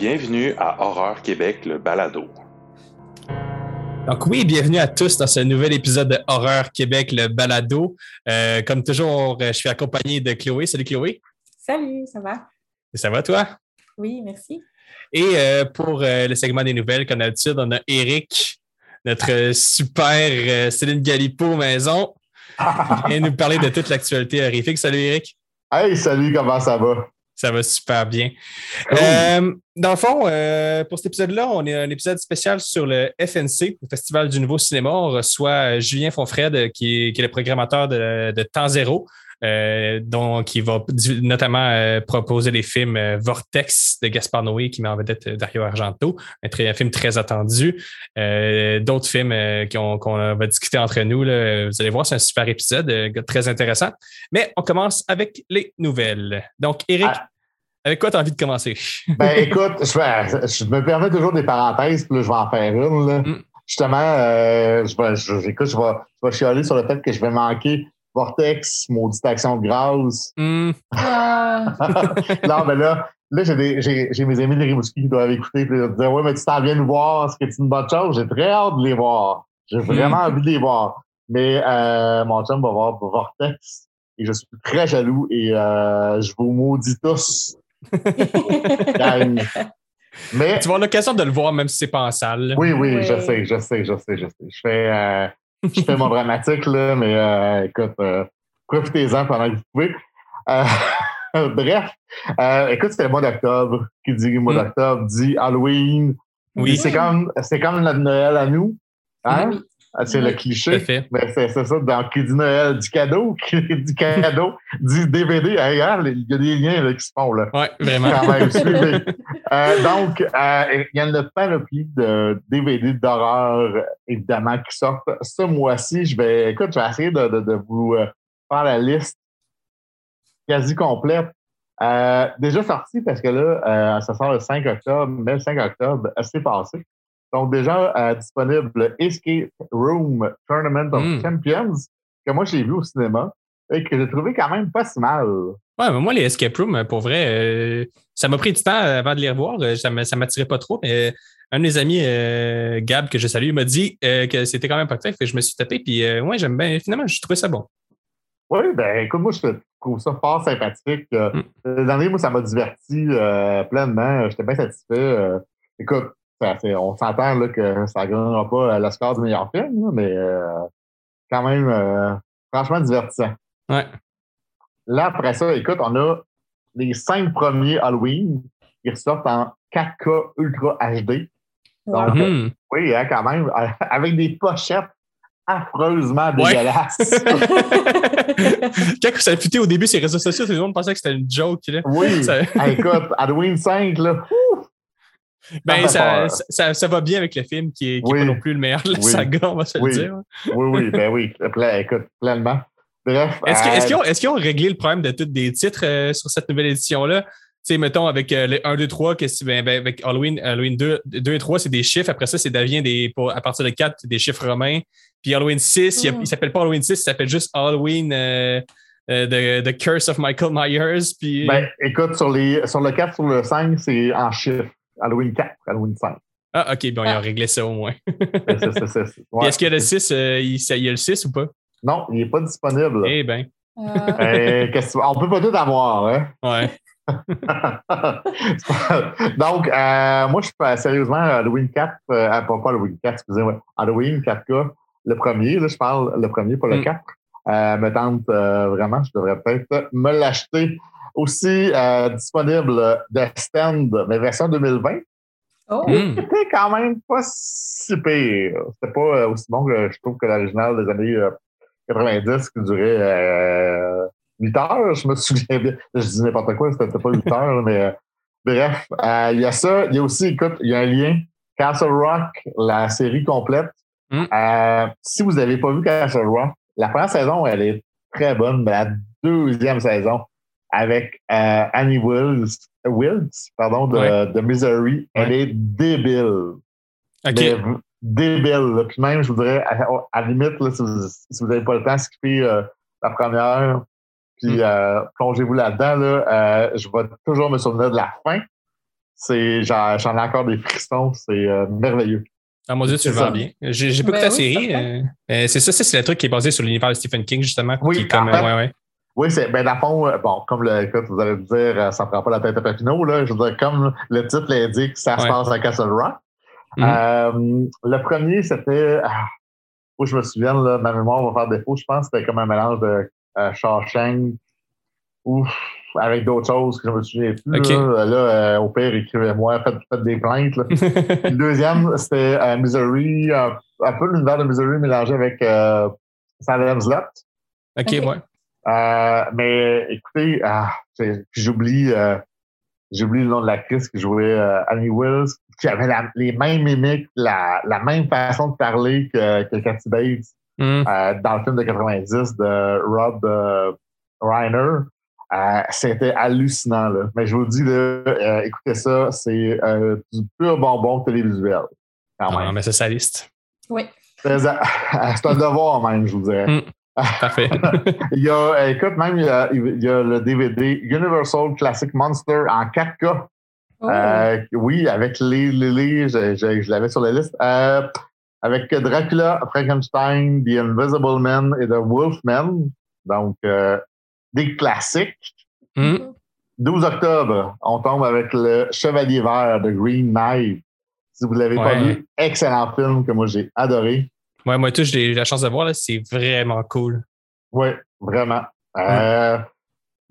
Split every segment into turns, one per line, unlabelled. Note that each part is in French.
Bienvenue à Horreur Québec, le balado.
Donc oui, bienvenue à tous dans ce nouvel épisode de Horreur Québec, le balado. Euh, comme toujours, je suis accompagné de Chloé. Salut Chloé.
Salut, ça va?
Ça va toi?
Oui, merci.
Et euh, pour euh, le segment des nouvelles, comme d'habitude, on a Eric, notre super Céline Galipo maison, qui vient nous parler de toute l'actualité horrifique. Salut Eric.
Hey, salut, comment ça va?
Ça va super bien. Euh, dans le fond, euh, pour cet épisode-là, on est un épisode spécial sur le FNC, le Festival du Nouveau Cinéma. On reçoit euh, Julien Fonfred, qui est, qui est le programmateur de, de Temps Zéro. Euh, donc, il va notamment euh, proposer les films euh, Vortex de Gaspard Noé, qui met en vedette Dario Argento, un, très, un film très attendu. D'autres films qu'on va discuter entre nous. Là, vous allez voir, c'est un super épisode, très intéressant. Mais on commence avec les nouvelles. Donc, Eric, ah. Avec quoi tu as envie de commencer?
ben, écoute, je, me permets toujours des parenthèses, puis là, je vais en faire une. Là. Mm. Justement, je, vais, je, écoute, je, vais, je vais chialer sur le fait que je vais manquer Vortex, maudite action de grâce. Mm. non, mais là, là j'ai mes amis de Rimouski qui doivent écouter et dire Ouais, mais tu t'en viens nous voir, est-ce que c'est une bonne chose? J'ai très hâte de les voir. J'ai mm. vraiment envie de les voir. Mais euh, mon chum va voir Vortex et je suis très jaloux et euh, je vous maudis tous.
mais, tu vas avoir l'occasion de le voir même si c'est pas en salle.
Oui, oui, je sais, je sais, je sais, je sais. Je fais. Euh, je fais mon dramatique, là, mais euh, écoute, euh, profitez-en pendant que vous pouvez. Euh, bref, écoute, c'était le mois d'octobre. Qui dit le mois mm. d'octobre dit Halloween. Oui. C'est comme, c'est comme notre Noël à nous. Hein? Oui. Ah, c'est le cliché. Mais c'est ça, dans qui dit Noël, du cadeau, qui dit cadeau, dit DVD. il y a des liens là, qui se font. Là.
Oui, vraiment.
euh, donc, euh, il y a une panoplie de DVD d'horreur, évidemment, qui sortent. Ce mois-ci, je vais, écoute, je vais essayer de, de, de vous euh, faire la liste quasi complète. Euh, déjà sorti parce que là, ça sort le 5 octobre, mais le 5 octobre, assez passé. Donc, déjà euh, disponible Escape Room Tournament of hmm. Champions, que moi j'ai vu au cinéma et que j'ai trouvé quand même pas si mal.
Ouais, mais moi, les Escape Room, pour vrai, euh, ça m'a pris du temps avant de les revoir. Euh, ça ne m'attirait pas trop, mais un de mes amis, Gab, que je salue, m'a dit que c'était quand même pas fait. Je me suis tapé, puis ouais, j'aime bien. Finalement, je trouvais ça bon.
Oui, ben écoute, moi, je trouve ça fort sympathique. Mm. L'année, moi, ça m'a diverti pleinement. J'étais bien satisfait. écoute, on s'entend là, que ça ne gagnera pas la score du meilleur film, mais euh, quand même euh, franchement divertissant.
Ouais.
Là, après ça, écoute, on a les cinq premiers Halloween qui ressortent en 4K Ultra HD. Donc, mm-hmm. oui, hein, quand même, avec des pochettes affreusement dégueulasses.
Quand ça a fuité au début, ces réseaux sociaux, tout le monde pensait que c'était une joke. Là.
Oui, écoute, Halloween 5, là,
ben, ça, ça, ça, va bien avec le film qui n'est pas non plus le meilleur de la saga, on va se
le
dire.
Oui, oui, ben oui. Écoute, pleinement. Bref.
Est-ce euh, qu'ils ont, réglé le problème de tous des titres euh, sur cette nouvelle édition-là? Tu sais, mettons, avec euh, les 1, 2, 3, que, ben, ben, avec Halloween, Halloween 2, 2 et 3, c'est des chiffres. Après ça, c'est devient des, pour, à partir de 4, des chiffres romains. Puis Halloween 6, il ne s'appelle pas Halloween 6, il s'appelle juste Halloween euh, the, Curse of Michael Myers. Puis...
Ben, écoute, sur, les, sur le 4, sur le 5, c'est en chiffres. Halloween 4, Halloween 5.
Ah, OK, bon, ils ont ah. réglé ça au moins.
est,
Est-ce qu'il y a le 6, euh, il, y a le 6 ou pas?
Non, il n'est pas disponible.
Eh bien.
Euh... on peut pas tout avoir, hein?
Ouais.
Donc, euh, moi, je suis sérieusement Halloween 4, euh, pas, Halloween 4, excusez-moi, Halloween 4K, le premier, là, je parle le premier, pas le 4. Mm. Euh, me tente vraiment, je devrais peut-être me l'acheter aussi euh, disponible de Stand, mais version 2020. Oh. C'était quand même pas si pire. C'était pas euh, aussi bon que je trouve que l'original des années 90 euh, qui durait 8 heures, je me souviens bien. Je dis n'importe quoi, c'était pas 8 heures, mais bref, il y a ça. Il y a aussi, écoute, il y a un lien. Castle Rock, la série complète. Hmm. si vous n'avez pas vu Castle Rock, la première saison, elle est très bonne, mais la deuxième saison, avec euh, Annie Wills, Wills pardon, de, de Misery. Elle est débile. Débile. Puis même, je voudrais, à, la limite, là, si vous n'avez pas le temps, skipper euh, la première, puis mm. euh, plongez-vous là-dedans. Là, euh, je vais toujours me souvenir de la fin. c'est, j'en, j'en ai encore des frissons, c'est euh, merveilleux.
Ah, mon Dieu, tu le vends bien. J'ai j'ai pas
Ben
écouté la
oui,
série. c'est ça, ça, c'est le truc qui est basé sur l'univers de Stephen King, justement.
Oui,
qui est comme,
en fait,
ouais, ouais.
Oui, c'est, ben, dans le fond, euh, bon, comme le, écoute, vous allez me dire, euh, ça prend pas la tête à Papineau, là. Je veux dire, comme le titre l'indique, ça se passe à Castle Rock.
Mhm.
Euh, le premier, c'était, ah, faut que je me souvienne, là, ma mémoire va faire défaut, je pense que c'était comme un mélange de euh, Shawshank ou avec d'autres choses que je me souviens plus.
Ok.
Là, Là, euh, au pire, écrivez-moi, faites, faites des plaintes. là. Le deuxième, c'était euh, Misery, euh, un peu l'univers de Misery mélangé avec euh, Salem's Lot.
OK,
Ok.
ouais.
Euh, mais écoutez, ah, j'oublie euh, j'oublie le nom de l'actrice qui jouait euh, Annie Wills, qui avait la- les mêmes mimiques, la, la même façon de parler que, que Kathy Bates
Hmm.
euh, dans le film de 90 de Rob euh, Reiner. Euh, C'était hallucinant. Là. Mais je vous dis, là, euh, écoutez ça, c'est euh, du pur bonbon télévisuel. Quand
Ah, mais c'est sa liste.
Oui.
C'est c'est un devoir même, je vous dirais.
Mm. Parfait.
Il y a, euh, écoute, même, il y a, il y a le DVD Universal Classic Monster en 4K.
Oh.
Euh, oui, avec les Lily, je, je, je l'avais sur la liste. Euh, avec Dracula, Frankenstein, The Invisible Man et The Wolfman. Donc, euh, des classiques.
Hmm.
12 octobre, on tombe avec le Chevalier Vert de Green Knight. Si vous ne l'avez pas vu, excellent film que moi j'ai adoré.
Ouais, moi, tout, j'ai eu la chance de voir, là, c'est vraiment cool.
Oui, vraiment. Euh,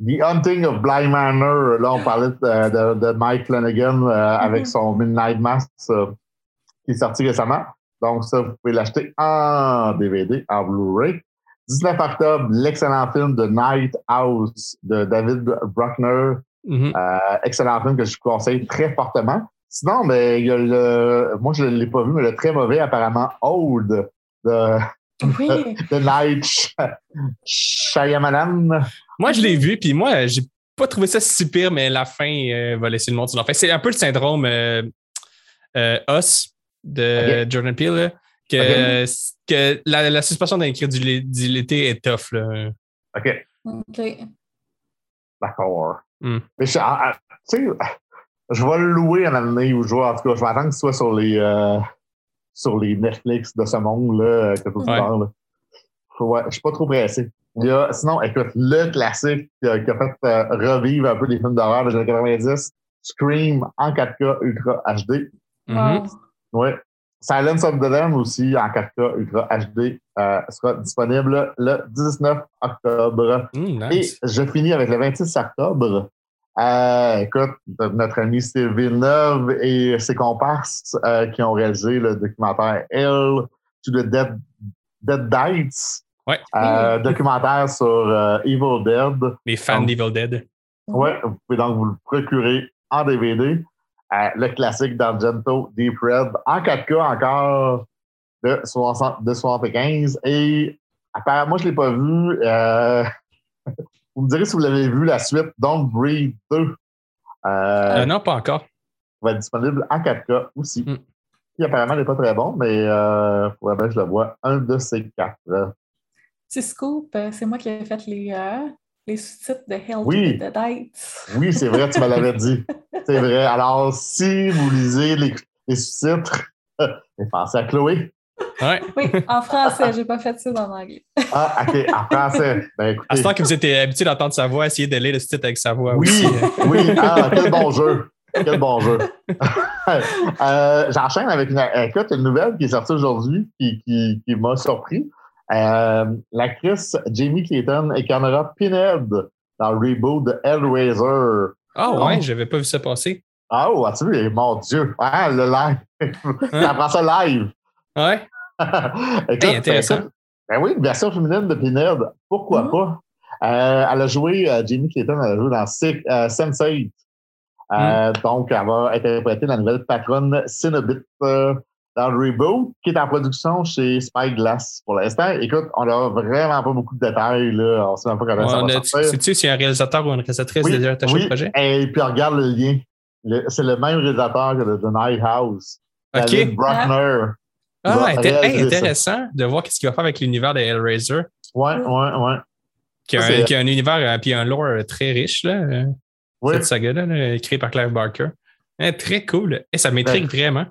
The Hunting of Bly Manor, là, on parlait de, de- de Mike Flanagan euh, avec son Midnight Mass euh, qui est sorti récemment. Donc, ça, vous pouvez l'acheter en DVD, en Blu-ray. 19 octobre, l'excellent film de Night House de David Bruckner.
Mhm.
Euh, excellent film que je vous conseille très fortement. Sinon, ben, il y a le, moi, je ne l'ai pas vu, mais le très mauvais, apparemment, Old de,
Oui.
de Night Shy- Shyamalan.
Moi, je l'ai vu, puis moi, j'ai pas trouvé ça si pire, mais la fin euh, va laisser le monde sur. C'est un peu le syndrome euh, euh, Us de Jordan Peele, là, que, que la, la suspension d'incrédulité est tough. Là.
OK,
OK.
d'accord.
Hmm.
Mais ah, ah, tu sais, je vais le louer en année ou je vais, en tout cas, je vais attendre qu'il soit sur les, euh, sur les Netflix de ce monde-là, que tout
Ouais.
parle. Ouais, je suis pas trop pressé. Il y a, sinon, écoute, le classique qui a, qui a fait euh, revivre un peu les films d'horreur des années 90, Scream en 4K Ultra HD.
Wow.
Ouais. Silence of the Lambs aussi en 4K Ultra HD euh, sera disponible le 19 octobre.
Mm,
Et je finis avec le 26 octobre. Euh, écoute, notre ami Steve Villeneuve et ses comparses euh, qui ont réalisé le documentaire Hell to the Dead, Dead Dites.
Ouais.
Euh, documentaire sur euh, Evil Dead.
Les fans d'Evil Dead.
Ouais, vous pouvez donc vous le procurer en DVD. Euh, le classique d'Argento, Deep Red, en 4K encore de, 60, de 75. Et apparemment, moi, je ne l'ai pas vu. Euh, vous me direz si vous l'avez vu, la suite Don't Breathe 2 euh,
Euh, non, pas encore.
va être disponible en 4K aussi.
Mm.
Qui apparemment n'est pas très bon, mais euh, faudrait bien que je le vois. Un de ces quatre.
Petit scoop, euh, c'est moi qui ai fait les, euh, les sous-titres de Hell
Oui.
to the Dites.
Oui, c'est vrai, tu me l'avais dit. C'est vrai. Alors, si vous lisez les, les sous-titres, pensez à Chloé.
Ouais.
Oui, en français, j'ai pas fait ça dans l'anglais.
Ah, OK, en français. Ben,
À
écoutez.
ce temps que vous êtes habitué d'entendre sa voix, essayez de lire le titre avec sa voix
Oui,
aussi. hein.
oui. Ah, quel bon jeu. Quel bon jeu. Euh, J'enchaîne avec une, écoute, une nouvelle qui est sortie aujourd'hui qui, qui, qui m'a surpris. Euh, L'actrice Jamie Clayton incarnera Pinhead dans le reboot de Hellraiser.
Ah
Non.
ouais, j'avais pas vu ça passer.
Ah, oh, as-tu vu? Mon Dieu. Ah, le live. Ça prend ça live.
Ouais.
Écoute,
Hey, intéressant.
ben oui, une version féminine de Pinhead. Pourquoi
Mhm.
pas? Euh, elle a joué, euh, Jamie Clayton, elle a joué dans Sick- euh, Sense8. Euh, Donc, elle va interpréter la nouvelle patronne Cinnabit euh, dans le reboot qui est en production chez Spyglass pour l'instant. Écoute, on n'a vraiment pas beaucoup de détails. Là. On ne sait même pas comment ça
On
va sortir.
Sais-tu si un réalisateur ou une réalisatrice
Oui,
déjà attaché
oui.
au projet?
Et puis, regarde le lien. Le- C'est le même réalisateur que The Night House. David
OK.
Bruckner.
Ah, hey,
ça.
intéressant de voir ce qu'il va faire avec l'univers de Hellraiser,
Ouais, ouais, ouais.
qui a, un,
c'est-
qui a un univers et un lore euh, très riche, là, euh,
Oui.
cette saga-là, là, créée par Clive Barker. Hein, très cool. Et ça m'intrigue vraiment.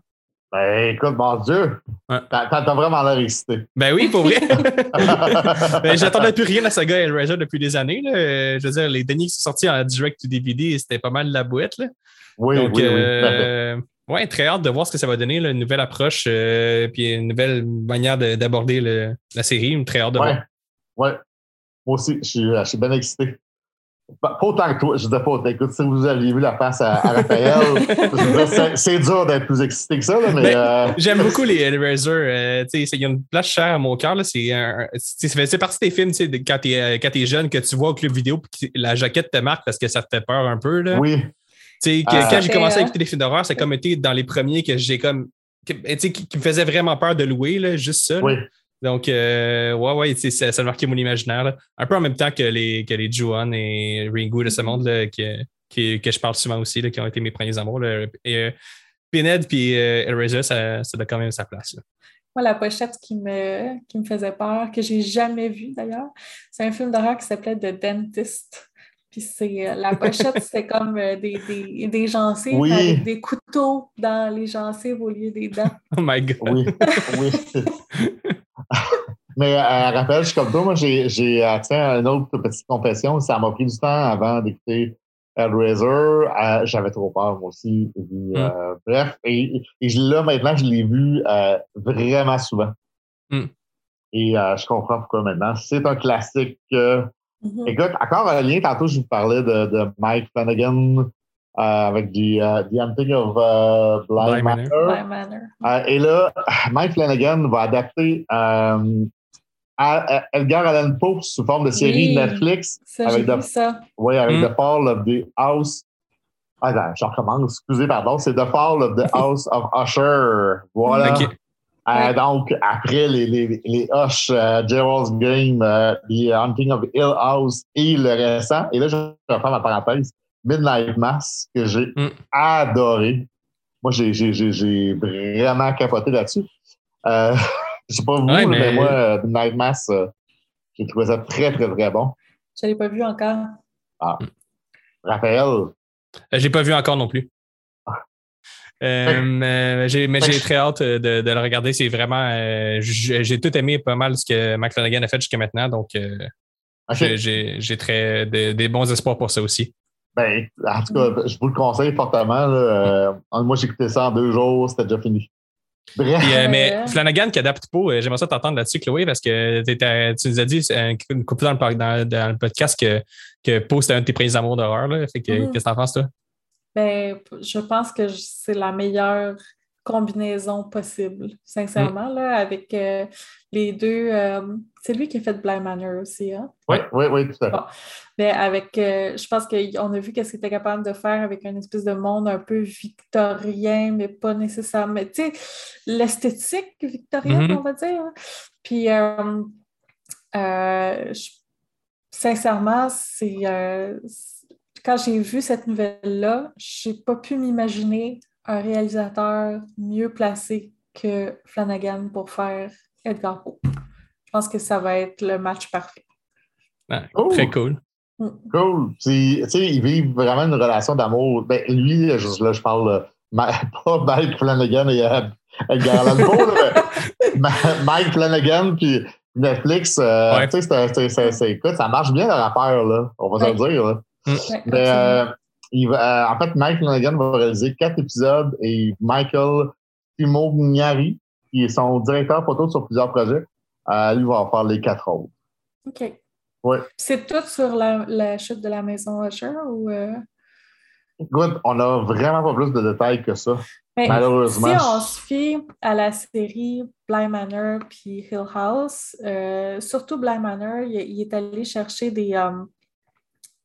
Ben, écoute, mon Dieu,
Ouais.
t'as vraiment l'air excité.
Ben oui, pour vrai. ben, J'attendais plus rien à saga Hellraiser depuis des années. Là. Euh, Je veux dire, les derniers qui sont sortis en direct to DVD, c'était pas mal la boîte. Là.
Oui,
Donc,
oui, oui.
Euh, ouais, très hâte de voir ce que ça va donner, là, une nouvelle approche, euh, puis une nouvelle manière de- d'aborder la série. Très hâte de
Ouais.
voir.
Ouais. Moi aussi, je suis, je suis bien excité. Pas pas autant que toi, je disais pas. Écoute, si vous aviez vu la face à, à Raphaël, c'est- dur d'être plus excité que ça, là, mais.
Ben,
euh,
J'aime beaucoup les Hellraiser. Euh, il y a une place chère à mon cœur. C'est partie des films quand tu es, jeune que tu vois au club vidéo puis la jaquette te marque parce que ça te fait peur un peu. Là.
oui,
sais,
Ah.
quand j'ai commencé à écouter des films d'horreur, c'est comme été dans les premiers que j'ai comme. que- tu sais, qui, qui me faisait vraiment peur de louer, là, juste ça.
oui.
Donc, euh, ouais, ouais, ça, ça a marqué mon imaginaire. là. Un peu en même temps que les, que les Ju-On et Ringu de ce monde là, que, que, que je parle souvent aussi, là, qui ont été mes premiers amours. Là. Et, euh, Pinhead puis euh, Hellraiser, ça, ça a quand même sa place. là.
Moi, la pochette qui me, qui me faisait peur, que j'ai jamais vue d'ailleurs, c'est un film d'horreur qui s'appelait The Dentist. Puis c'est euh, la pochette, c'était comme euh, des, des, des gencives
Oui.
avec des couteaux dans les gencives au lieu des dents.
Oh my God.
Oui, oui. Mais euh, Raphaël, je suis comme toi, moi j'ai j'ai tiens, une autre petite confession. Ça m'a pris du temps avant d'écouter Hellraiser. Euh, J'avais trop peur moi aussi. Et puis, euh, Bref, et, là maintenant, je l'ai vu euh, vraiment souvent.
Mm.
Et euh, je comprends pourquoi maintenant. C'est un classique. euh,
Mhm.
Écoute, encore un lien, tantôt je vous parlais de, de Mike Flanagan euh, avec du, euh, The Hunting of euh, Bly
Manor.
Manor.
Bly Manor.
Euh, et là, Mike Flanagan va adapter euh, à- à Edgar Allan Poe sous forme de série
Oui.
Netflix.
Ça,
avec
j'ai vu ça.
Oui, avec
Mm.
The Fall of the House. Ah, non, je recommence, excusez, pardon. C'est The Fall of the House of Usher. Voilà. Euh, donc, après les, les, les Hush, euh, Gerald's Game, euh, The Hunting of Hill House et le récent, et là, je vais faire ma parenthèse, Midnight Mass, que j'ai
Mm.
adoré. Moi, j'ai, j'ai, j'ai, j'ai vraiment capoté là-dessus. Euh, je sais pas vous,
Ouais,
mais...
mais-
moi, euh, Midnight Mass, euh, j'ai trouvé ça très, très, très bon.
Je ne l'ai pas vu encore.
Raphaël,
Euh, J'ai pas vu encore non plus. Euh, euh, j'ai- mais j'ai très hâte de, de le regarder. C'est vraiment. euh, j'ai tout aimé pas mal ce que Mac Flanagan a fait jusqu'à maintenant. Donc, euh, j'ai- j'ai j'ai très de- des bons espoirs pour ça aussi.
Ben, en tout cas, je vous le conseille fortement. là. Euh, moi, j'ai écouté ça en deux jours, c'était déjà fini. Bref.
Puis, euh,
Ouais.
mais Flanagan qui adapte pas, euh, j'aimerais ça t'entendre là-dessus, Chloé, parce que tu nous as dit euh, une couple dans le, par- dans, dans le podcast que, que Poe, c'était un de tes premiers amours d'horreur. là. Fait que,
Mhm.
Qu'est-ce que t'en penses, toi?
Ben, je pense que c'est la meilleure combinaison possible, sincèrement, là, avec euh, les deux. euh, c'est lui qui a fait Blind Manor aussi, hein?
Oui, oui, oui, tout à fait.
Bon. Mais avec, euh, je pense qu'on a vu qu'est-ce qu'il était capable de faire avec une espèce de monde un peu victorien, mais pas nécessairement. Tu sais, l'esthétique victorienne,
Mhm.
on va dire. hein? Puis, je- sincèrement, c'est. Quand j'ai vu cette nouvelle-là, j'ai pas pu m'imaginer un réalisateur mieux placé que Flanagan pour faire Edgar Poe. Je pense que ça va être le match parfait.
Ouais,
Oh.
Très cool.
Cool. Puis, Tu sais, ils vivent vraiment une relation d'amour. Ben, lui, je, là, je parle euh, Ma- pas Mike Flanagan et euh, Edgar Allan Poe, mais Ma- Mike Flanagan puis Netflix. euh,
Ouais.
tu sais, c'est- c'est- c'est- c'est- écoute, ça marche bien leur affaire, là. On va se le
Ouais.
dire, là.
Ouais,
Mais euh, il va, euh, en fait, Mike Flanagan va réaliser quatre épisodes et Michael Timognari, qui est son directeur photo sur plusieurs projets, euh, lui va faire les quatre autres.
OK.
Ouais.
C'est tout sur la, la chute de la maison Usher ou. euh?
Écoute, on a vraiment pas plus de détails que ça.
Ben,
Malheureusement.
Si on se fie à la série Bly Manor puis Hill House, euh, surtout Bly Manor, il, il est allé chercher des, euh,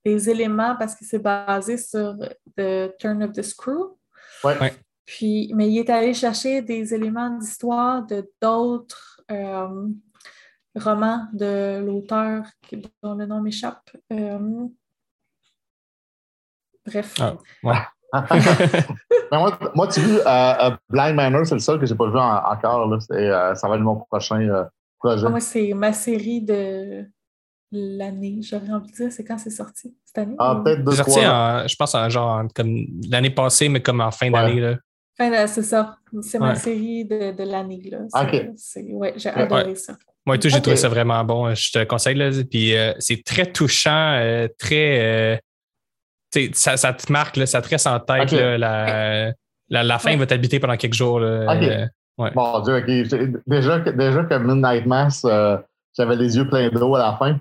des éléments parce que c'est basé sur The Turn of the Screw.
Ouais.
Ouais.
Puis, mais il est allé chercher des éléments d'histoire de d'autres euh, romans de l'auteur dont le nom m'échappe. Euh, bref.
Ah, ouais.
Mais moi, moi, tu vois, euh, euh, Blind Manor, c'est le seul que j'ai pas vu en- encore. Là. Euh, ça va être mon prochain euh, projet.
Ah, Moi, c'est ma série de, l'année, j'aurais envie de dire. C'est quand c'est sorti cette année?
Ah, peut-être deux,
C'est sorti,
trois.
en- je pense, en genre comme l'année passée, mais comme en fin d'année. là.
Là, c'est ça. C'est ma
Ouais.
série de, de l'année. là.
Ok.
Ouais, j'ai adoré ça.
Moi, et tout, j'ai trouvé ça vraiment bon. Je te conseille. Là. Puis euh, c'est très touchant, euh, très. euh, tu sais, ça, ça te marque, là, ça te reste en tête. Là, la, la, la fin
Ouais.
va t'habiter pendant quelques jours. là.
Ok.
Euh,
Mon Dieu, OK. Déjà, que- déjà que Midnight Mass, euh, j'avais les yeux pleins d'eau à la fin.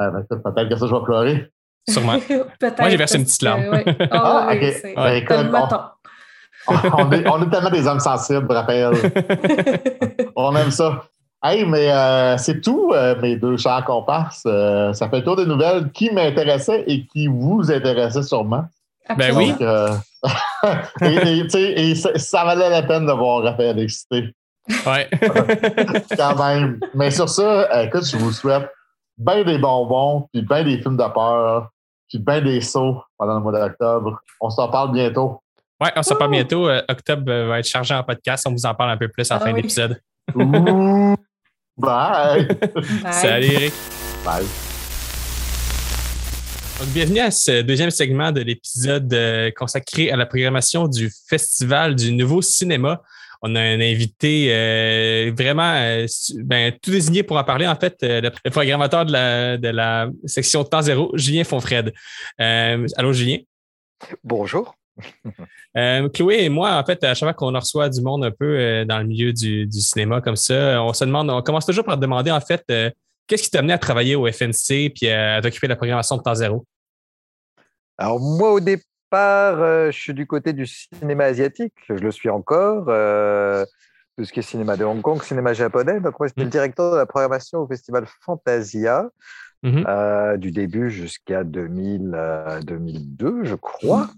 Euh, ben, peut-être que ça, je vais pleurer.
Sûrement.
Peut-être.
Moi, j'ai versé une petite larme.
que, ouais. Ah,
Ah,
oui,
ok.
c'est
Ben, écoute, on- on, est, on est tellement des hommes sensibles, rappelle. On aime ça. Hey, mais euh, c'est tout, euh, mes deux chers comparses. Euh, ça fait le tour des nouvelles qui m'intéressaient et qui vous intéressaient sûrement.
Ben oui.
Donc, euh, et, ça, ça valait la peine de voir Raphaël excité,
ouais.
quand même. Mais sur ça, écoute, je vous souhaite bien des bonbons, puis bien des films de peur, puis bien des sauts pendant le mois d'octobre. On s'en parle bientôt.
ouais, on se reparle bientôt. Euh, octobre euh, va être chargé en podcast. On vous en parle un peu plus en
Ah
fin
oui.
d'épisode.
Bye!
Bye.
Salut, Eric.
Bye.
Donc, bienvenue à ce deuxième segment de l'épisode euh, consacré à la programmation du Festival du Nouveau Cinéma. On a un invité euh, vraiment euh, ben, tout désigné pour en parler. En fait, euh, le, programmateur de la, de la section Temps Zéro, Julien Fonfred. Allô, Julien?
Bonjour.
Chloé et moi, en fait, à chaque fois qu'on reçoit du monde un peu dans le milieu du, du cinéma comme ça, on se demande, on commence toujours par demander en fait, qu'est-ce qui t'a amené à travailler au FNC puis à t'occuper de la programmation de Temps Zéro?
Alors moi au départ, euh, je suis du côté du cinéma asiatique, je le suis encore. euh, tout ce qui est cinéma de Hong Kong, cinéma japonais. Donc moi j'étais le directeur de la programmation au festival Fantasia
Mhm.
euh, du début jusqu'à 2000, euh, 2002, je crois.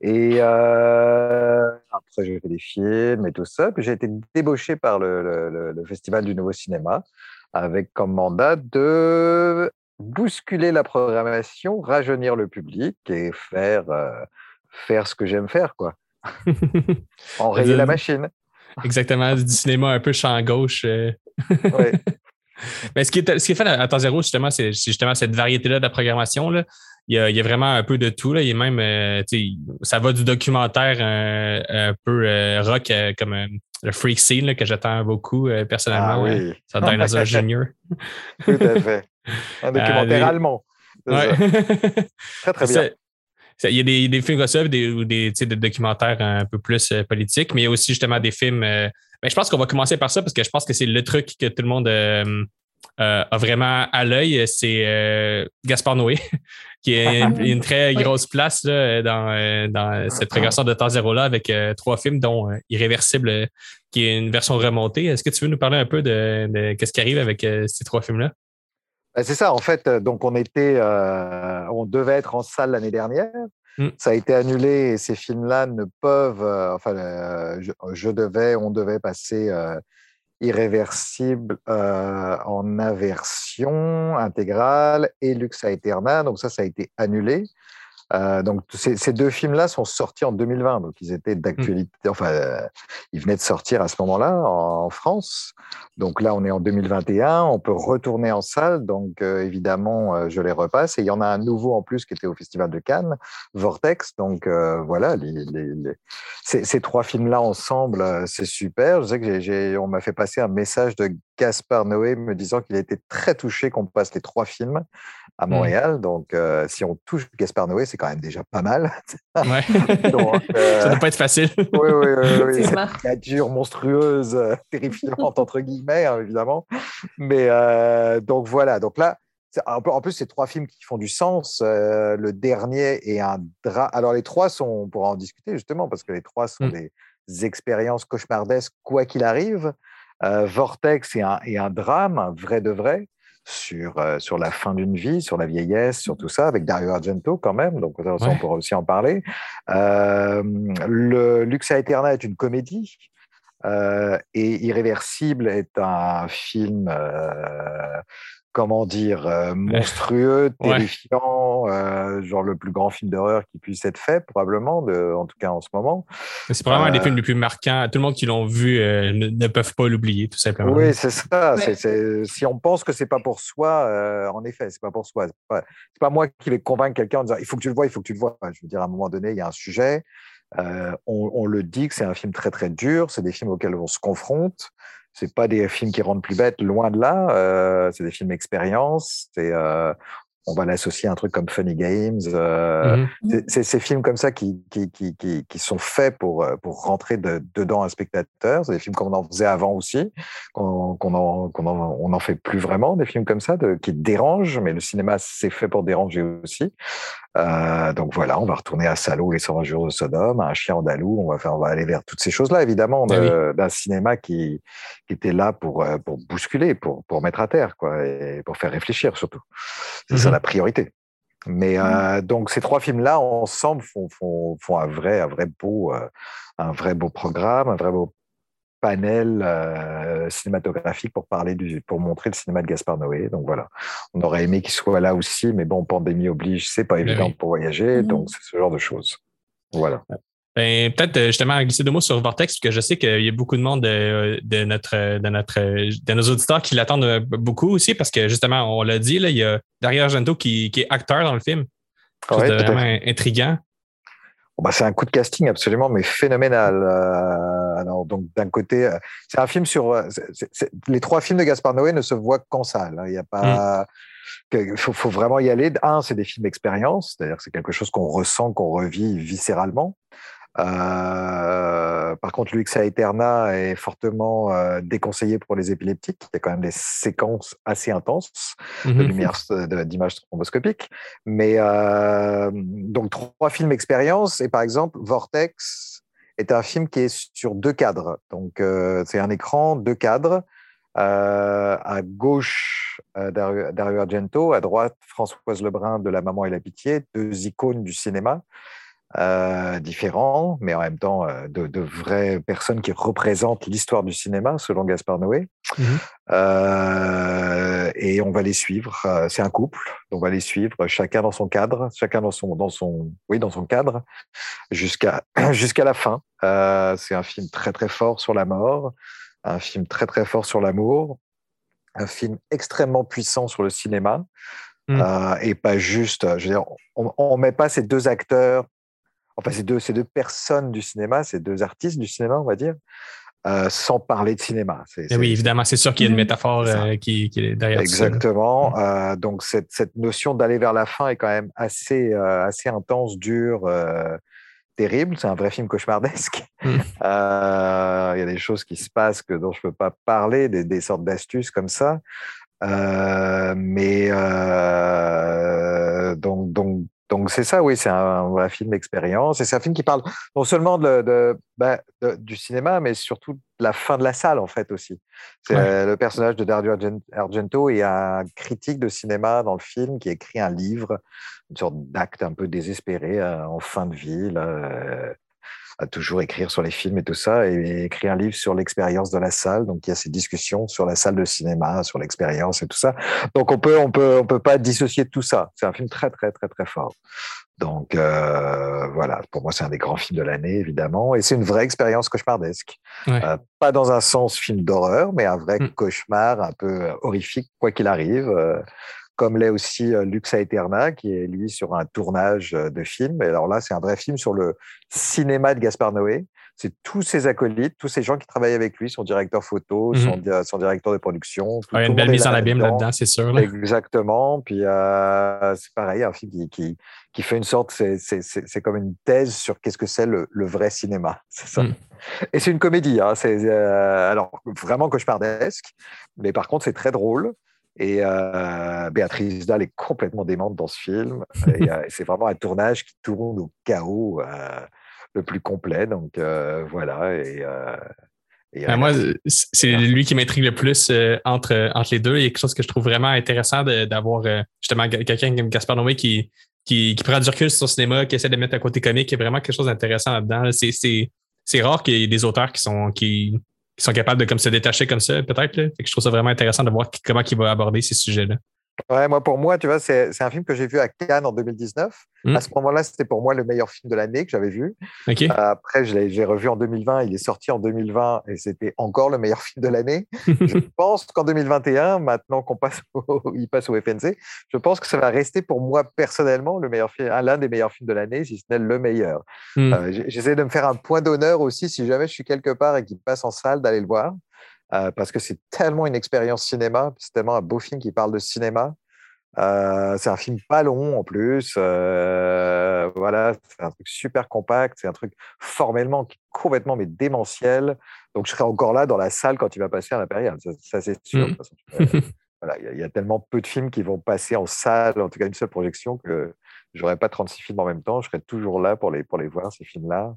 Et euh, après j'ai fait des films et tout ça. Puis j'ai été débauché par le, le- le- le festival du Nouveau Cinéma avec comme mandat de bousculer la programmation, rajeunir le public et faire, euh, faire ce que j'aime faire, quoi. Enrayer la machine.
Exactement, du cinéma un peu champ gauche. euh.
Ouais.
Mais ce qui est, ce qui est fait à, à Temps Zéro, justement, c'est justement cette variété-là de la programmation. Là. Il, y a, il y a vraiment un peu de tout. Là. Il y a même, euh, tu sais, ça va du documentaire euh, un peu euh, rock, comme le Freak Scene, là, que j'attends beaucoup personnellement.
Ah oui,
sur Dinosaur Junior.
tout à fait. Un documentaire
des-
allemand.
Ouais.
Très, très bien.
Il y a des, des films comme ça, des, ou des, tu sais, des documentaires un peu plus euh, politiques, mais il y a aussi justement des films. euh, ben, je pense qu'on va commencer par ça parce que je pense que c'est le truc que tout le monde euh, euh, a vraiment à l'œil. C'est euh, Gaspard Noé, qui a une, une très
Oui.
grosse place là, dans, euh, dans cette progression de temps zéro-là avec euh, trois films, dont euh, Irréversible, euh, qui est une version remontée. Est-ce que tu veux nous parler un peu de, de ce qui arrive avec euh, ces trois films-là?
Bah, C'est ça, en fait. Donc, on était, euh, on devait être en salle l'année dernière.
Mm.
Ça a été annulé et ces films-là ne peuvent. euh, enfin, euh, je, je devais, on devait passer irréversible en aversion intégrale et Lux Aeterna. Donc, ça, ça a été annulé. Euh, donc, ces, ces deux films-là sont sortis en 2020. Donc, ils étaient d'actualité. Enfin, euh, ils venaient de sortir à ce moment-là en, en France. Donc là, on est en 2021, on peut retourner en salle, donc euh, évidemment, euh, je les repasse. Et il y en a un nouveau en plus qui était au Festival de Cannes, Vortex. Donc euh, voilà, les, les- les- Ces, ces trois films-là ensemble, euh, c'est super. Je sais que j'ai- j'ai- on m'a fait passer un message de Gaspard Noé me disant qu'il était très touché qu'on passe les trois films à
Mm.
Montréal. Donc euh, si on touche Gaspard Noé, c'est quand même déjà pas mal.
Ouais.
Donc, euh,
ça ne doit pas être facile.
oui, oui, oui, oui, cette créature monstrueuse, euh, terrifiante, entre guillemets, hein, évidemment. Mais euh, donc voilà, donc là, en plus- c'est trois films qui font du sens. Euh, le dernier est un drame. Alors, les trois sont, on pourra en discuter justement, parce que les trois sont
Mm.
des expériences cauchemardesques, quoi qu'il arrive. Euh, Vortex est un, un drame, un vrai de vrai, sur, euh, sur la fin d'une vie, sur la vieillesse, sur tout ça, avec Dario Argento quand même, donc ça, on
Ouais.
pourra aussi en parler. Euh, le Lux Aeterna est une comédie. et Irréversible est un film, comment dire, euh, monstrueux,
Ouais.
terrifiant, euh, genre le plus grand film d'horreur qui puisse être fait, probablement, de, en tout cas en ce moment.
C'est probablement un des
Euh,
films les plus marquants. Tout le monde qui l'ont vu euh, ne, ne peuvent pas l'oublier, tout simplement.
Oui, c'est ça.
Ouais.
c'est- c'est- si on pense que c'est pas pour soi, euh, en effet, c'est pas pour soi. C'est pas, c'est pas moi qui vais convaincre quelqu'un en disant il faut que tu le vois, il faut que tu le vois. Je veux dire, à un moment donné, il y a un sujet. euh, on, on le dit que c'est un film très très dur. C'est des films auxquels on se confronte. C'est pas des films qui rendent plus bêtes, loin de là. euh, c'est des films expérience. Euh, on va l'associer à un truc comme Funny Games. euh,
Mhm.
c'est- ces films comme ça qui, qui, qui, qui, sont faits pour, euh, pour rentrer de- dedans un spectateur. C'est des films comme on en faisait avant aussi, qu'on qu'on en, qu'on en, on en fait plus vraiment, des films comme ça de, qui dérangent, mais le cinéma, c'est fait pour déranger aussi. Euh, donc voilà, on va retourner à Salo, les 120 jours de Sodome, un chien andalou, on va, faire, on va aller vers toutes ces choses-là, évidemment,
oui.
d'un cinéma qui, qui était là pour, euh, pour bousculer, pour, pour mettre à terre, quoi, et pour faire réfléchir surtout. C'est ça
Mhm.
la priorité. Mais euh, donc ces trois films-là ensemble font, font, font un vrai, un vrai beau, euh, un vrai beau programme, un vrai beau panel euh, cinématographique pour parler du, pour montrer le cinéma de Gaspard Noé. Donc voilà, on aurait aimé qu'il soit là aussi, mais bon, pandémie oblige, c'est pas
Ben
évident
oui.
pour voyager, donc c'est ce genre de choses. Voilà.
Ben, peut-être euh, justement glisser deux mots sur Vortex, parce que je sais qu'il y a beaucoup de monde de, de notre, de, notre, de nos auditeurs qui l'attendent euh, beaucoup aussi, parce que justement, on l'a dit, là, il y a Dario Argento qui, qui est acteur dans le film.
Ouais, à
vraiment intriguant.
Bon, bah, c'est un coup de casting absolument mais phénoménal. Euh, alors donc d'un côté, euh, c'est un film sur euh, c'est- c'est- c'est- les trois films de Gaspard Noé ne se voient qu'en salle. hein. Il y a pas que- faut, faut vraiment y aller. Un, c'est des films expérience, c'est-à-dire que c'est quelque chose qu'on ressent, qu'on revit viscéralement. Euh, par contre, l'UXA Eterna est fortement euh, déconseillé pour les épileptiques. Il y a quand même des séquences assez intenses de
Mhm.
lumière d'images thromboscopiques. Mais euh, donc trois films expérience et par exemple Vortex est un film qui est sur deux cadres. Donc c'est un écran, deux cadres. À gauche Dario, Dario Argento, à droite Françoise Lebrun de La Maman et la Pitié, deux icônes du cinéma euh, différents, mais en même temps euh, de, de vraies personnes qui représentent l'histoire du cinéma selon Gaspard Noé.
Mhm.
Euh, et on va les suivre. Euh, C'est un couple, on va les suivre, chacun dans son cadre, chacun dans son, dans son, oui, dans son cadre, jusqu'à jusqu'à la fin. Euh, C'est un film très très fort sur la mort, un film très très fort sur l'amour, un film extrêmement puissant sur le cinéma,
Mm.
euh, et pas juste. Je veux dire, on, on met pas ces deux acteurs, enfin ces deux ces deux personnes du cinéma, ces deux artistes du cinéma, on va dire. euh, sans parler de cinéma. C'est-
Eh
c'est-
oui, évidemment, c'est sûr qu'il y a une
Mhm.
métaphore euh, qui, qui est derrière tout ça.
Exactement. Euh, donc cette, cette notion d'aller vers la fin est quand même assez, euh, assez intense, dure, euh, terrible. C'est un vrai film cauchemardesque.
Mm.
Euh, Il y a des choses qui se passent que dont je peux pas parler, des, des sortes d'astuces comme ça. Euh, mais euh, donc donc donc c'est ça, oui, c'est un, vrai film d'expérience et c'est un film qui parle non seulement de, de, bah, de- du cinéma, mais surtout de la fin de la salle en fait aussi. C'est
Ouais.
euh, le personnage de Dario Argen- Argento et un critique de cinéma dans le film qui écrit un livre, une sorte d'acte un peu désespéré euh, en fin de vie, là, euh, à toujours écrire sur les films et tout ça, et écrit un livre sur l'expérience de la salle. Donc il y a ces discussions sur la salle de cinéma, sur l'expérience et tout ça. Donc on peut on peut on peut pas dissocier tout ça. C'est un film très très très très fort. Donc euh, voilà, pour moi c'est un des grands films de l'année évidemment, et c'est une vraie expérience cauchemardesque.
Ouais.
Euh, pas dans un sens film d'horreur, mais un vrai
Mm.
cauchemar un peu euh, horrifique quoi qu'il arrive. euh, comme l'est aussi euh, Luxa Eterna, qui est lui sur un tournage euh, de film. Et alors là, c'est un vrai film sur le cinéma de Gaspard Noé. C'est tous ses acolytes, tous ces gens qui travaillent avec lui, son directeur photo,
Mhm.
son, di- son directeur de production. tout-
Ouais,
tout
une
le
belle mise en abîme
là-dedans.
c'est sûr. là.
Exactement. Puis euh, c'est pareil, un film qui, qui, qui fait une sorte, c'est- comme une thèse sur qu'est-ce que c'est le, le vrai cinéma. C'est ça.
Mm.
Et c'est une comédie. Hein, c'est euh, alors vraiment cauchemardesque, mais par contre c'est très drôle. Et euh, Béatrice Dalle est complètement démente dans ce film. et euh, c'est vraiment un tournage qui tourne au chaos euh, le plus complet. Donc voilà. Et, et,
Ben, moi, c'est lui qui m'intrigue le plus entre, entre les deux. Il y a quelque chose que je trouve vraiment intéressant de- d'avoir justement quelqu'un comme Gaspard Noé qui, qui, qui prend du recul sur son cinéma, qui essaie de mettre un côté comique. Il y a vraiment quelque chose d'intéressant là-dedans. là. C'est- C'est c'est rare qu'il y ait des auteurs qui sont, qui, qui sont capables de comme, se détacher comme ça, peut-être. là. Que Je trouve ça vraiment intéressant de voir comment il va aborder ces sujets-là.
Ouais, moi, pour moi, tu vois, c'est c'est un film que j'ai vu à Cannes en 2019.
Mm.
À ce moment-là, c'était pour moi le meilleur film de l'année que j'avais vu. Euh, Après, je l'ai j'ai revu en 2020. Il est sorti en 2020 et c'était encore le meilleur film de l'année. je pense qu'en 2021, maintenant qu'on passe au, il passe au FNC, je pense que ça va rester pour moi personnellement le meilleur film, l'un des meilleurs films de l'année, si ce n'est le meilleur.
Mm.
Euh, J'essaie de me faire un point d'honneur aussi, si jamais je suis quelque part et qu'il passe en salle, d'aller le voir. Euh, parce que c'est tellement une expérience cinéma, c'est tellement un beau film qui parle de cinéma. Euh, c'est un film pas long en plus. euh, voilà, c'est un truc super compact. C'est un truc formellement complètement mais démentiel. Donc je serai encore là dans la salle quand il va passer à l'impérial. Ça, ça, c'est sûr. De toute façon, euh, voilà, il y y, a tellement peu de films qui vont passer en salle, en tout cas une seule projection, que j'aurais pas 36 films en même temps. Je serai toujours là pour les, pour les voir, ces films-là.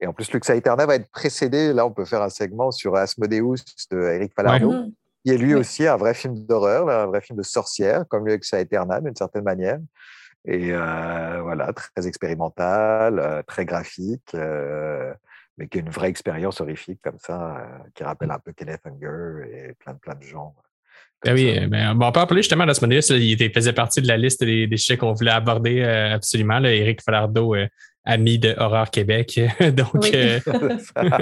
Et en plus, Luxa Eterna va être précédé. Là, on peut faire un segment sur Asmodeus de Eric Falardeau
Mhm.
qui est lui aussi un vrai film d'horreur, un vrai film de sorcière, comme Luxa Eterna d'une certaine manière. Et euh, voilà, très expérimental, euh, très graphique, euh, mais qui est une vraie expérience horrifique comme ça, euh, qui rappelle un peu Kenneth Anger et plein de plein de gens.
Ah
comme
oui, euh, ben, bon, on peut en parler justement d'Asmodeus. Il faisait partie de la liste des, des sujets qu'on voulait aborder absolument. Là. Éric Falardeau, euh, ami de Horreur Québec. Donc,
Oui.
euh,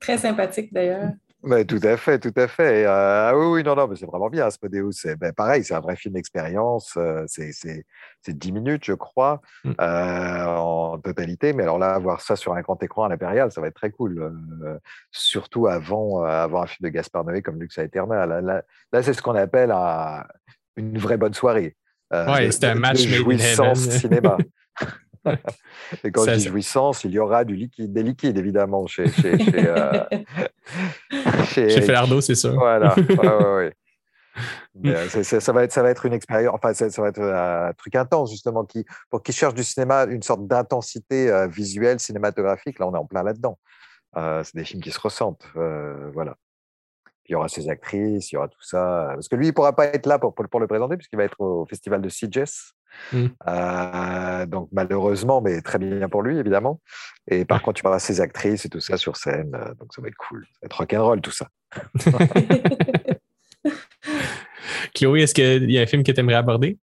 Très sympathique d'ailleurs.
Mais tout à fait, tout à fait. Euh, oui, oui, non, non, mais c'est vraiment bien, Asmodeus. C'est ben, pareil, c'est un vrai film d'expérience. euh, c'est, c'est, c'est 10 minutes, je crois,
Mm.
euh, en totalité. Mais alors là, voir ça sur un grand écran à l'impérial, ça va être très cool. euh, surtout avant, euh, avant un film de Gaspard Noé comme Lux Aeterna. Là, là, là, c'est ce qu'on appelle un- une vraie bonne soirée. euh, de-
c'est un match
de
made in
jouissance cinéma. Et quand
Ça,
je dis
ça-
jouissance, il y aura du liquide, des liquides, évidemment, chez, chez, chez, euh, chez
chez c'est sûr.
Voilà, ouais, ouais, ouais. Mais, euh, ça, va être, ça va être une expérience, enfin, ça, ça va être un truc intense, justement, qui, pour qui cherche du cinéma, une sorte d'intensité euh, visuelle, cinématographique. Là, on est en plein là-dedans. Euh, c'est des films qui se ressentent. euh, voilà. Il y aura ses actrices, il y aura tout ça. Parce que lui, il ne pourra pas être là pour, pour, pour le présenter, puisqu'il va être au festival de Sitges.
Mm.
Euh, donc, malheureusement, mais très bien pour lui, évidemment. Et par contre, il y aura ses actrices et tout ça sur scène. euh, Donc, ça va être cool. Ça va être rock'n'roll, tout ça.
Chloé, est-ce qu'il y a un film que tu aimerais aborder?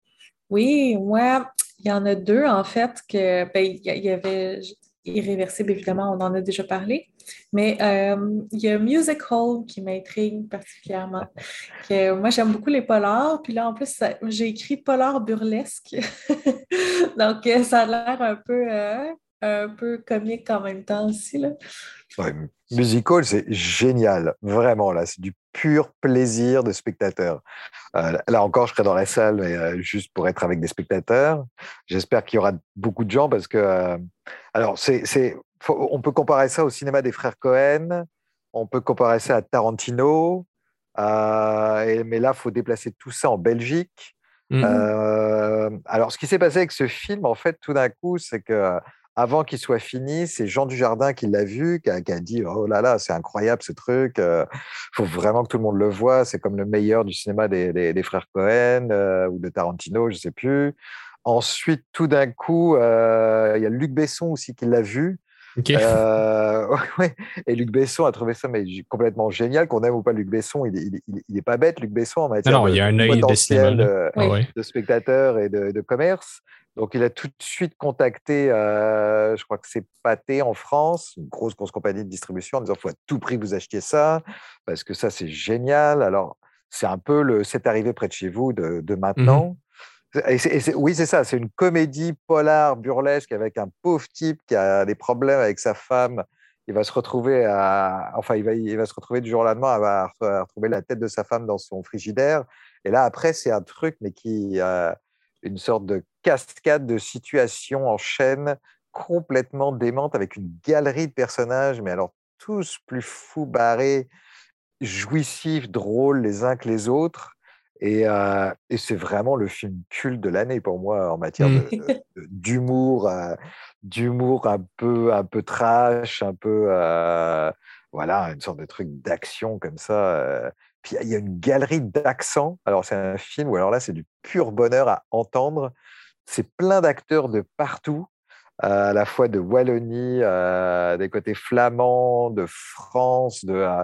Oui, moi, il y en a deux, en fait, que ben, y avait Irréversible, évidemment, on en a déjà parlé, mais euh, il y a Musical qui m'intrigue particulièrement. Que, moi, j'aime beaucoup les polars, puis là, en plus, j'ai écrit polar burlesque, donc euh, ça a l'air un peu, euh, un peu comique en même temps aussi, là.
Ouais, c'est génial, vraiment là, c'est du pur plaisir de spectateur. Euh, là encore, je serai dans la salle, mais euh, juste pour être avec des spectateurs. J'espère qu'il y aura beaucoup de gens parce que, euh, alors, c'est, on peut comparer ça au cinéma des frères Cohen, on peut comparer ça à Tarantino, et- mais là, il faut déplacer tout ça en Belgique.
Mm.
Euh, alors, ce qui s'est passé avec ce film, en fait, tout d'un coup, c'est que avant qu'il soit fini, c'est Jean Dujardin qui l'a vu, qui a, qui a dit Oh là là, c'est incroyable ce truc, il faut vraiment que tout le monde le voit, c'est comme le meilleur du cinéma des, des- des frères Cohen euh, ou de Tarantino, je ne sais plus. Ensuite, tout d'un coup, euh, il y a Luc Besson aussi qui l'a vu.
OK.
Euh, ouais, et Luc Besson a trouvé ça mais, complètement génial, qu'on aime ou pas Luc Besson, il, est- il, est- il est- il est pas bête, Luc Besson, en matière
non,
de
il y a un œil de
euh,
Ah ouais.
de spectateurs et de, de commerce. Donc, il a tout de suite contacté, euh, je crois que c'est Pathé en France, une grosse, grosse compagnie de distribution, en disant faut à tout prix que vous achetiez ça, parce que ça, c'est génial. Alors, c'est un peu le C'est arrivé près de chez vous de, de maintenant. Et et oui, c'est ça, c'est une comédie polar burlesque avec un pauvre type qui a des problèmes avec sa femme. Il va se retrouver à, enfin, il va, il va se retrouver du jour au lendemain à, à retrouver la tête de sa femme dans son frigidaire. Et là, après, c'est un truc, mais qui a une sorte de cascade de situations en chaîne complètement démente avec une galerie de personnages, mais alors tous plus fous, barrés, jouissifs, drôles les uns que les autres. Et, euh, et c'est vraiment le film culte de l'année pour moi en matière
Mm.
d'humour, euh, d'humour un peu, un peu trash, un peu, euh, voilà, une sorte de truc d'action comme ça. Euh. Puis il y a une galerie d'accents. Alors c'est un film où alors là c'est du pur bonheur à entendre. C'est plein d'acteurs de partout, euh, à la fois de Wallonie, euh, des côtés flamands, de France, de, euh,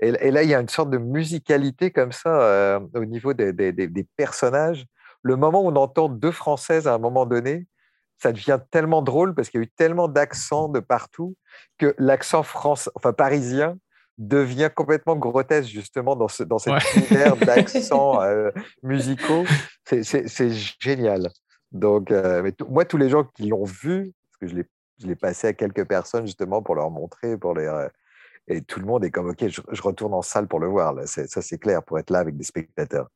Et, là, il y a une sorte de musicalité comme ça au niveau des, personnages. Le moment où on entend deux Françaises à un moment donné, ça devient tellement drôle parce qu'il y a eu tellement d'accents de partout que l'accent français, enfin parisien, devient complètement grotesque justement dans, ce, dans cet univers d'accents euh, musicaux. C'est génial. Donc, euh, moi, tous les gens qui l'ont vu, parce que je l'ai passé à quelques personnes justement pour leur montrer, pour les, euh, et tout le monde est comme, OK, je, retourne en salle pour le voir. Là. Ça, c'est clair, pour être là avec des spectateurs.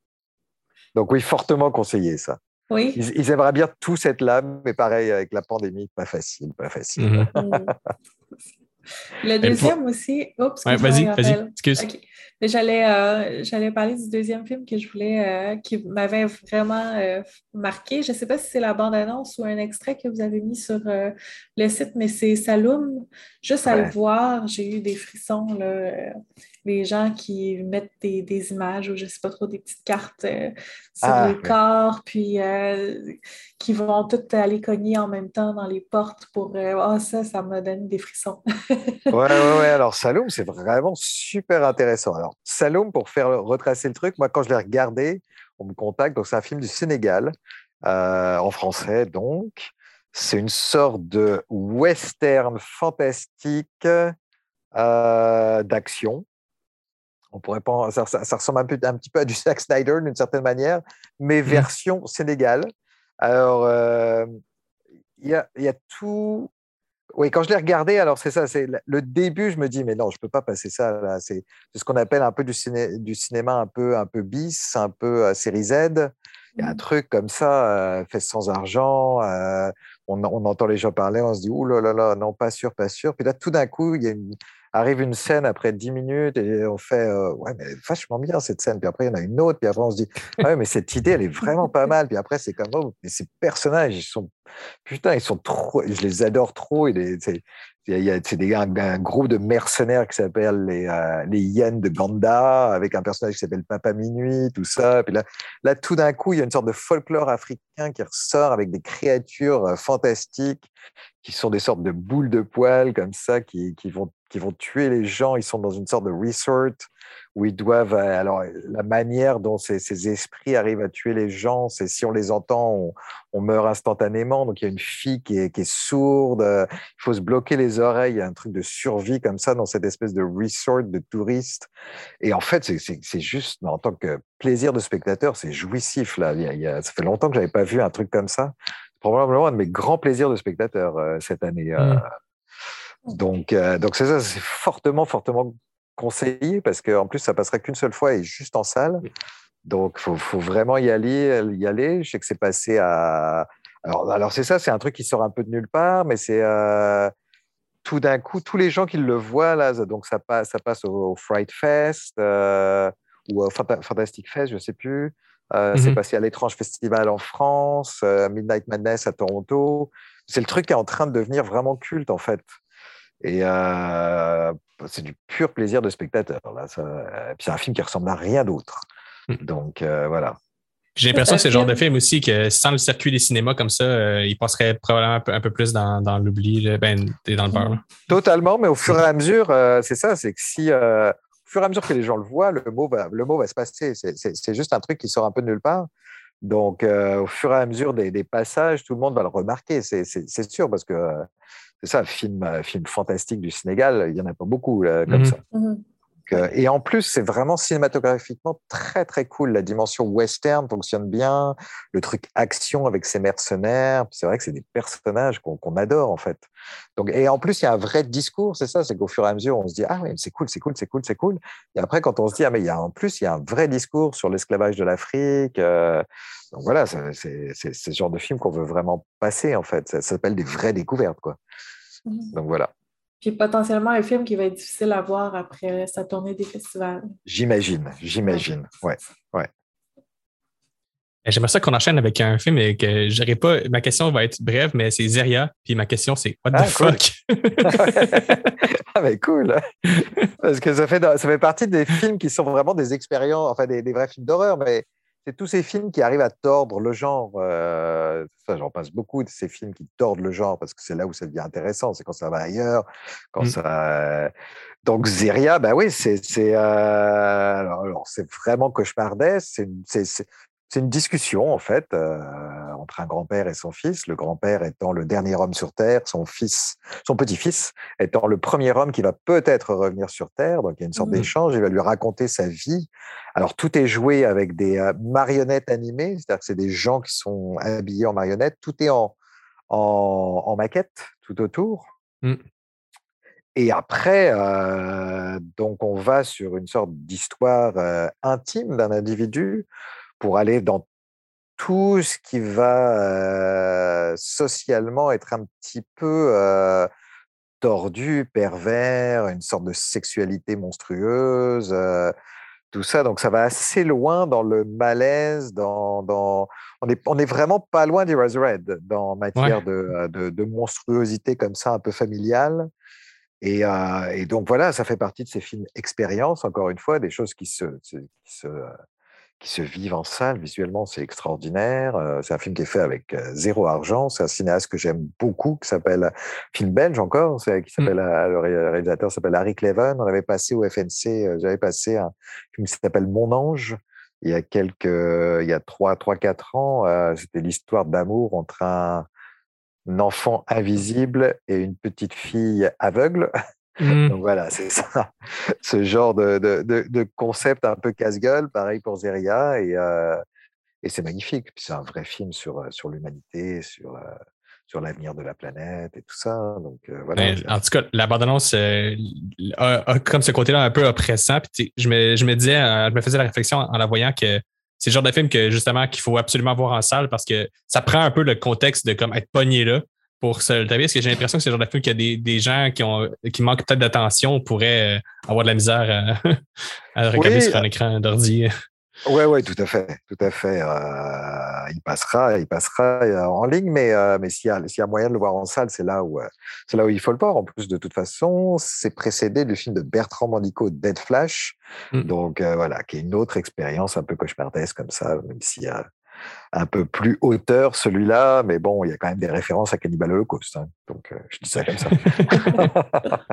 Donc oui, fortement conseillé ça.
Oui.
Ils, aimeraient bien tous être là, mais pareil, avec la pandémie, pas facile, pas facile.
Mhm.
Le deuxième aussi. Oups,
vas-y, vas-y. Excuse.
J'allais, euh, j'allais parler du deuxième film que je voulais, euh, qui m'avait vraiment euh, marqué. Je ne sais pas si c'est la bande-annonce ou un extrait que vous avez mis sur le site, mais c'est Saloum. Juste à le voir, j'ai eu des frissons. Là, les gens qui mettent des, images ou je ne sais pas trop, des petites cartes sur ah, les corps, puis qui vont toutes aller cogner en même temps dans les portes pour. oh, ça, ça m'a donné des frissons.
ouais, ouais, ouais. Alors, Saloum, c'est vraiment super intéressant. Alors, Saloum, pour faire retracer le truc, moi, quand je l'ai regardé, on me contacte. Donc, c'est un film du Sénégal, euh, en français, donc. C'est une sorte de western fantastique euh, d'action. On pourrait pas, ça, ça, ressemble un, peu, un petit peu à du Zack Snyder d'une certaine manière, mais mmh. version Sénégal. Alors, euh, il y, a, y, a, tout, oui, quand je l'ai regardé, alors c'est ça, c'est le début, je me dis, mais non, je ne peux pas passer ça. C'est ce qu'on appelle un peu du, ciné, du, cinéma un peu, un peu bis, un peu euh, série Z. Il y a un mmh. truc comme ça, euh, fait sans argent. Euh, on, on, entend les gens parler, on se dit, ouh là là là, non, pas sûr, pas sûr. Puis là, tout d'un coup, il y a une, arrive une scène après 10 minutes et on fait euh, ouais mais vachement bien cette scène. Puis après il y en a une autre puis après on se dit ah ouais mais cette idée elle est vraiment pas mal. Puis après c'est comme oh mais ces personnages ils sont putain ils sont trop je les adore trop. Et c'est des, un, un, groupe de mercenaires qui s'appelle les, euh, les Yen de Ganda, avec un personnage qui s'appelle Papa Minuit, tout ça. Puis là, là tout d'un coup, il y a une sorte de folklore africain qui ressort avec des créatures euh, fantastiques qui sont des sortes de boules de poils comme ça, qui, qui vont qui vont tuer les gens. Ils sont dans une sorte de resort où ils doivent. Euh, alors, la manière dont ces, esprits arrivent à tuer les gens, c'est si on les entend, on, meurt instantanément. Donc, il y a une fille qui est, sourde. Il faut se bloquer les oreilles. Il y a un truc de survie comme ça dans cette espèce de resort de touristes. Et en fait, c'est juste, en tant que plaisir de spectateur, c'est jouissif. Là. Il y a, ça fait longtemps que j'avais pas vu un truc comme ça. Probablement un de mes grands plaisirs de spectateur euh, cette année. Euh, mmh. Donc, euh, donc c'est ça, c'est fortement, fortement conseillé parce qu'en plus, ça passerait qu'une seule fois et juste en salle. Donc, il faut, vraiment y aller, y aller. Je sais que c'est passé à. Alors, alors c'est ça, c'est un truc qui sort un peu de nulle part, mais c'est euh, tout d'un coup, tous les gens qui le voient là, donc ça passe, ça passe au, Fright Fest euh, ou au Fantastic Fest, je ne sais plus. C'est mmh passé à l'étrange festival en France, Midnight Madness à Toronto. C'est le truc qui est en train de devenir vraiment culte en fait. Et euh, c'est du pur plaisir de spectateur. Là. puis c'est un film qui ressemble à rien d'autre. Hmm. Donc euh, voilà.
J'ai l'impression que c'est le genre de film aussi que sans le circuit des cinémas comme ça, euh, il passerait probablement un peu, plus dans, dans l'oubli, ben, dans le beurre.
Totalement, mais au fur et à mesure, c'est ça, c'est que si au fur et à mesure que les gens le voient, le mot va, le mot va se passer. C'est juste un truc qui sort un peu de nulle part. Donc, au fur et à mesure des, des, passages, tout le monde va le remarquer, c'est sûr, parce que c'est ça, film, euh, film fantastique du Sénégal, il n'y en a pas beaucoup comme mhm. ça. Mhm. Euh, et en plus, c'est vraiment cinématographiquement très très cool. La dimension western fonctionne bien, le truc action avec ses mercenaires. C'est vrai que c'est des personnages qu'on adore en fait. Donc, et en plus, il y a un vrai discours, c'est ça, c'est qu'au fur et à mesure, on se dit ah oui, c'est cool, c'est cool, c'est cool, c'est cool. Et après, quand on se dit ah mais il y a en plus, il y a un vrai discours sur l'esclavage de l'Afrique. Euh, donc voilà, c'est ce genre de film qu'on veut vraiment passer en fait. Ça, s'appelle des vraies découvertes quoi. Mhm. Donc voilà.
Puis potentiellement un film qui va être difficile à voir après sa tournée des festivals.
J'imagine, j'imagine. Ouais, ouais.
J'aimerais ça qu'on enchaîne avec un film et que j'aurais pas. Ma question va être brève, mais c'est Zeria. Puis ma question, c'est What the ah, fuck?
ah, mais cool! Parce que ça fait, ça fait partie des films qui sont vraiment des expériences, enfin des, vrais films d'horreur, mais c'est tous ces films qui arrivent à tordre le genre. Euh, ça, j'en passe beaucoup de ces films qui tordent le genre parce que c'est là où ça devient intéressant. C'est quand ça va ailleurs, quand
Mm.
ça. Donc Zeria, bah oui, c'est c'est euh, alors, alors, c'est vraiment cauchemardesque. C'est une, c'est- c'est- c'est une discussion en fait euh, entre un grand-père et son fils. Le grand-père étant le dernier homme sur Terre, son fils, son petit-fils étant le premier homme qui va peut-être revenir sur Terre. Donc il y a une sorte
Mhm.
d'échange. Il va lui raconter sa vie. Alors tout est joué avec des euh, marionnettes animées, c'est-à-dire que c'est des gens qui sont habillés en marionnettes. Tout est en, en, en maquette tout autour.
Mm.
Et après, euh, donc on va sur une sorte d'histoire euh, intime d'un individu pour aller dans tout ce qui va euh, socialement être un petit peu euh, tordu, pervers, une sorte de sexualité monstrueuse, euh, tout ça. Donc ça va assez loin dans le malaise, dans, dans... On est, on est vraiment pas loin d'Eraserhead dans matière de, de, de monstruosité comme ça, un peu familiale. Et, et donc voilà, ça fait partie de ces films expérience, encore une fois, des choses qui se, se- qui se, qui se vivent en salle. Visuellement, c'est extraordinaire. Euh, C'est un film qui est fait avec euh, zéro argent. C'est un cinéaste que j'aime beaucoup, qui s'appelle, film belge encore, qui s'appelle, euh, le ré- réalisateur s'appelle Harry Cleven. On avait passé au FNC, j'avais passé un film qui s'appelle Mon Ange. Il y a quelques, il y a trois, trois, quatre ans, c'était l'histoire d'amour entre un, un enfant invisible et une petite fille aveugle.
Mm.
Donc voilà, c'est ça, ce genre de, de, de, de concept un peu casse-gueule, pareil pour Zeria, et, euh, et c'est magnifique. C'est un vrai film sur, euh, sur l'humanité, sur, euh, sur l'avenir de la planète et tout ça. Donc euh, voilà.
En tout cas, la bande-annonce euh, a, a comme ce côté-là un peu oppressant. Puis, je, me, je me disais, euh, je me faisais la réflexion en la voyant que c'est le genre de film que justement qu'il faut absolument voir en salle parce que ça prend un peu le contexte de comme être pogné là pour se le taper. Parce que j'ai l'impression que c'est le genre de film a des, des gens qui ont qui manquent peut-être d'attention pourraient euh, avoir de la misère à, à regarder
Oui,
sur un
euh,
écran d'ordi.
Ouais, ouais, tout à fait, tout à fait. Euh, il passera, il passera en ligne, mais, euh, mais s'il y, y a moyen de le voir en salle, c'est là où, c'est là où il faut le voir. En plus, de toute façon, c'est précédé du film de Bertrand Mandico, Dead Flash,
Mm.
donc euh, voilà, qui est une autre expérience un peu cauchemardesque comme ça, même s'il y a un peu plus hauteur celui-là, mais bon, il y a quand même des références à Cannibal Holocaust, hein. donc euh, je dis ça comme ça.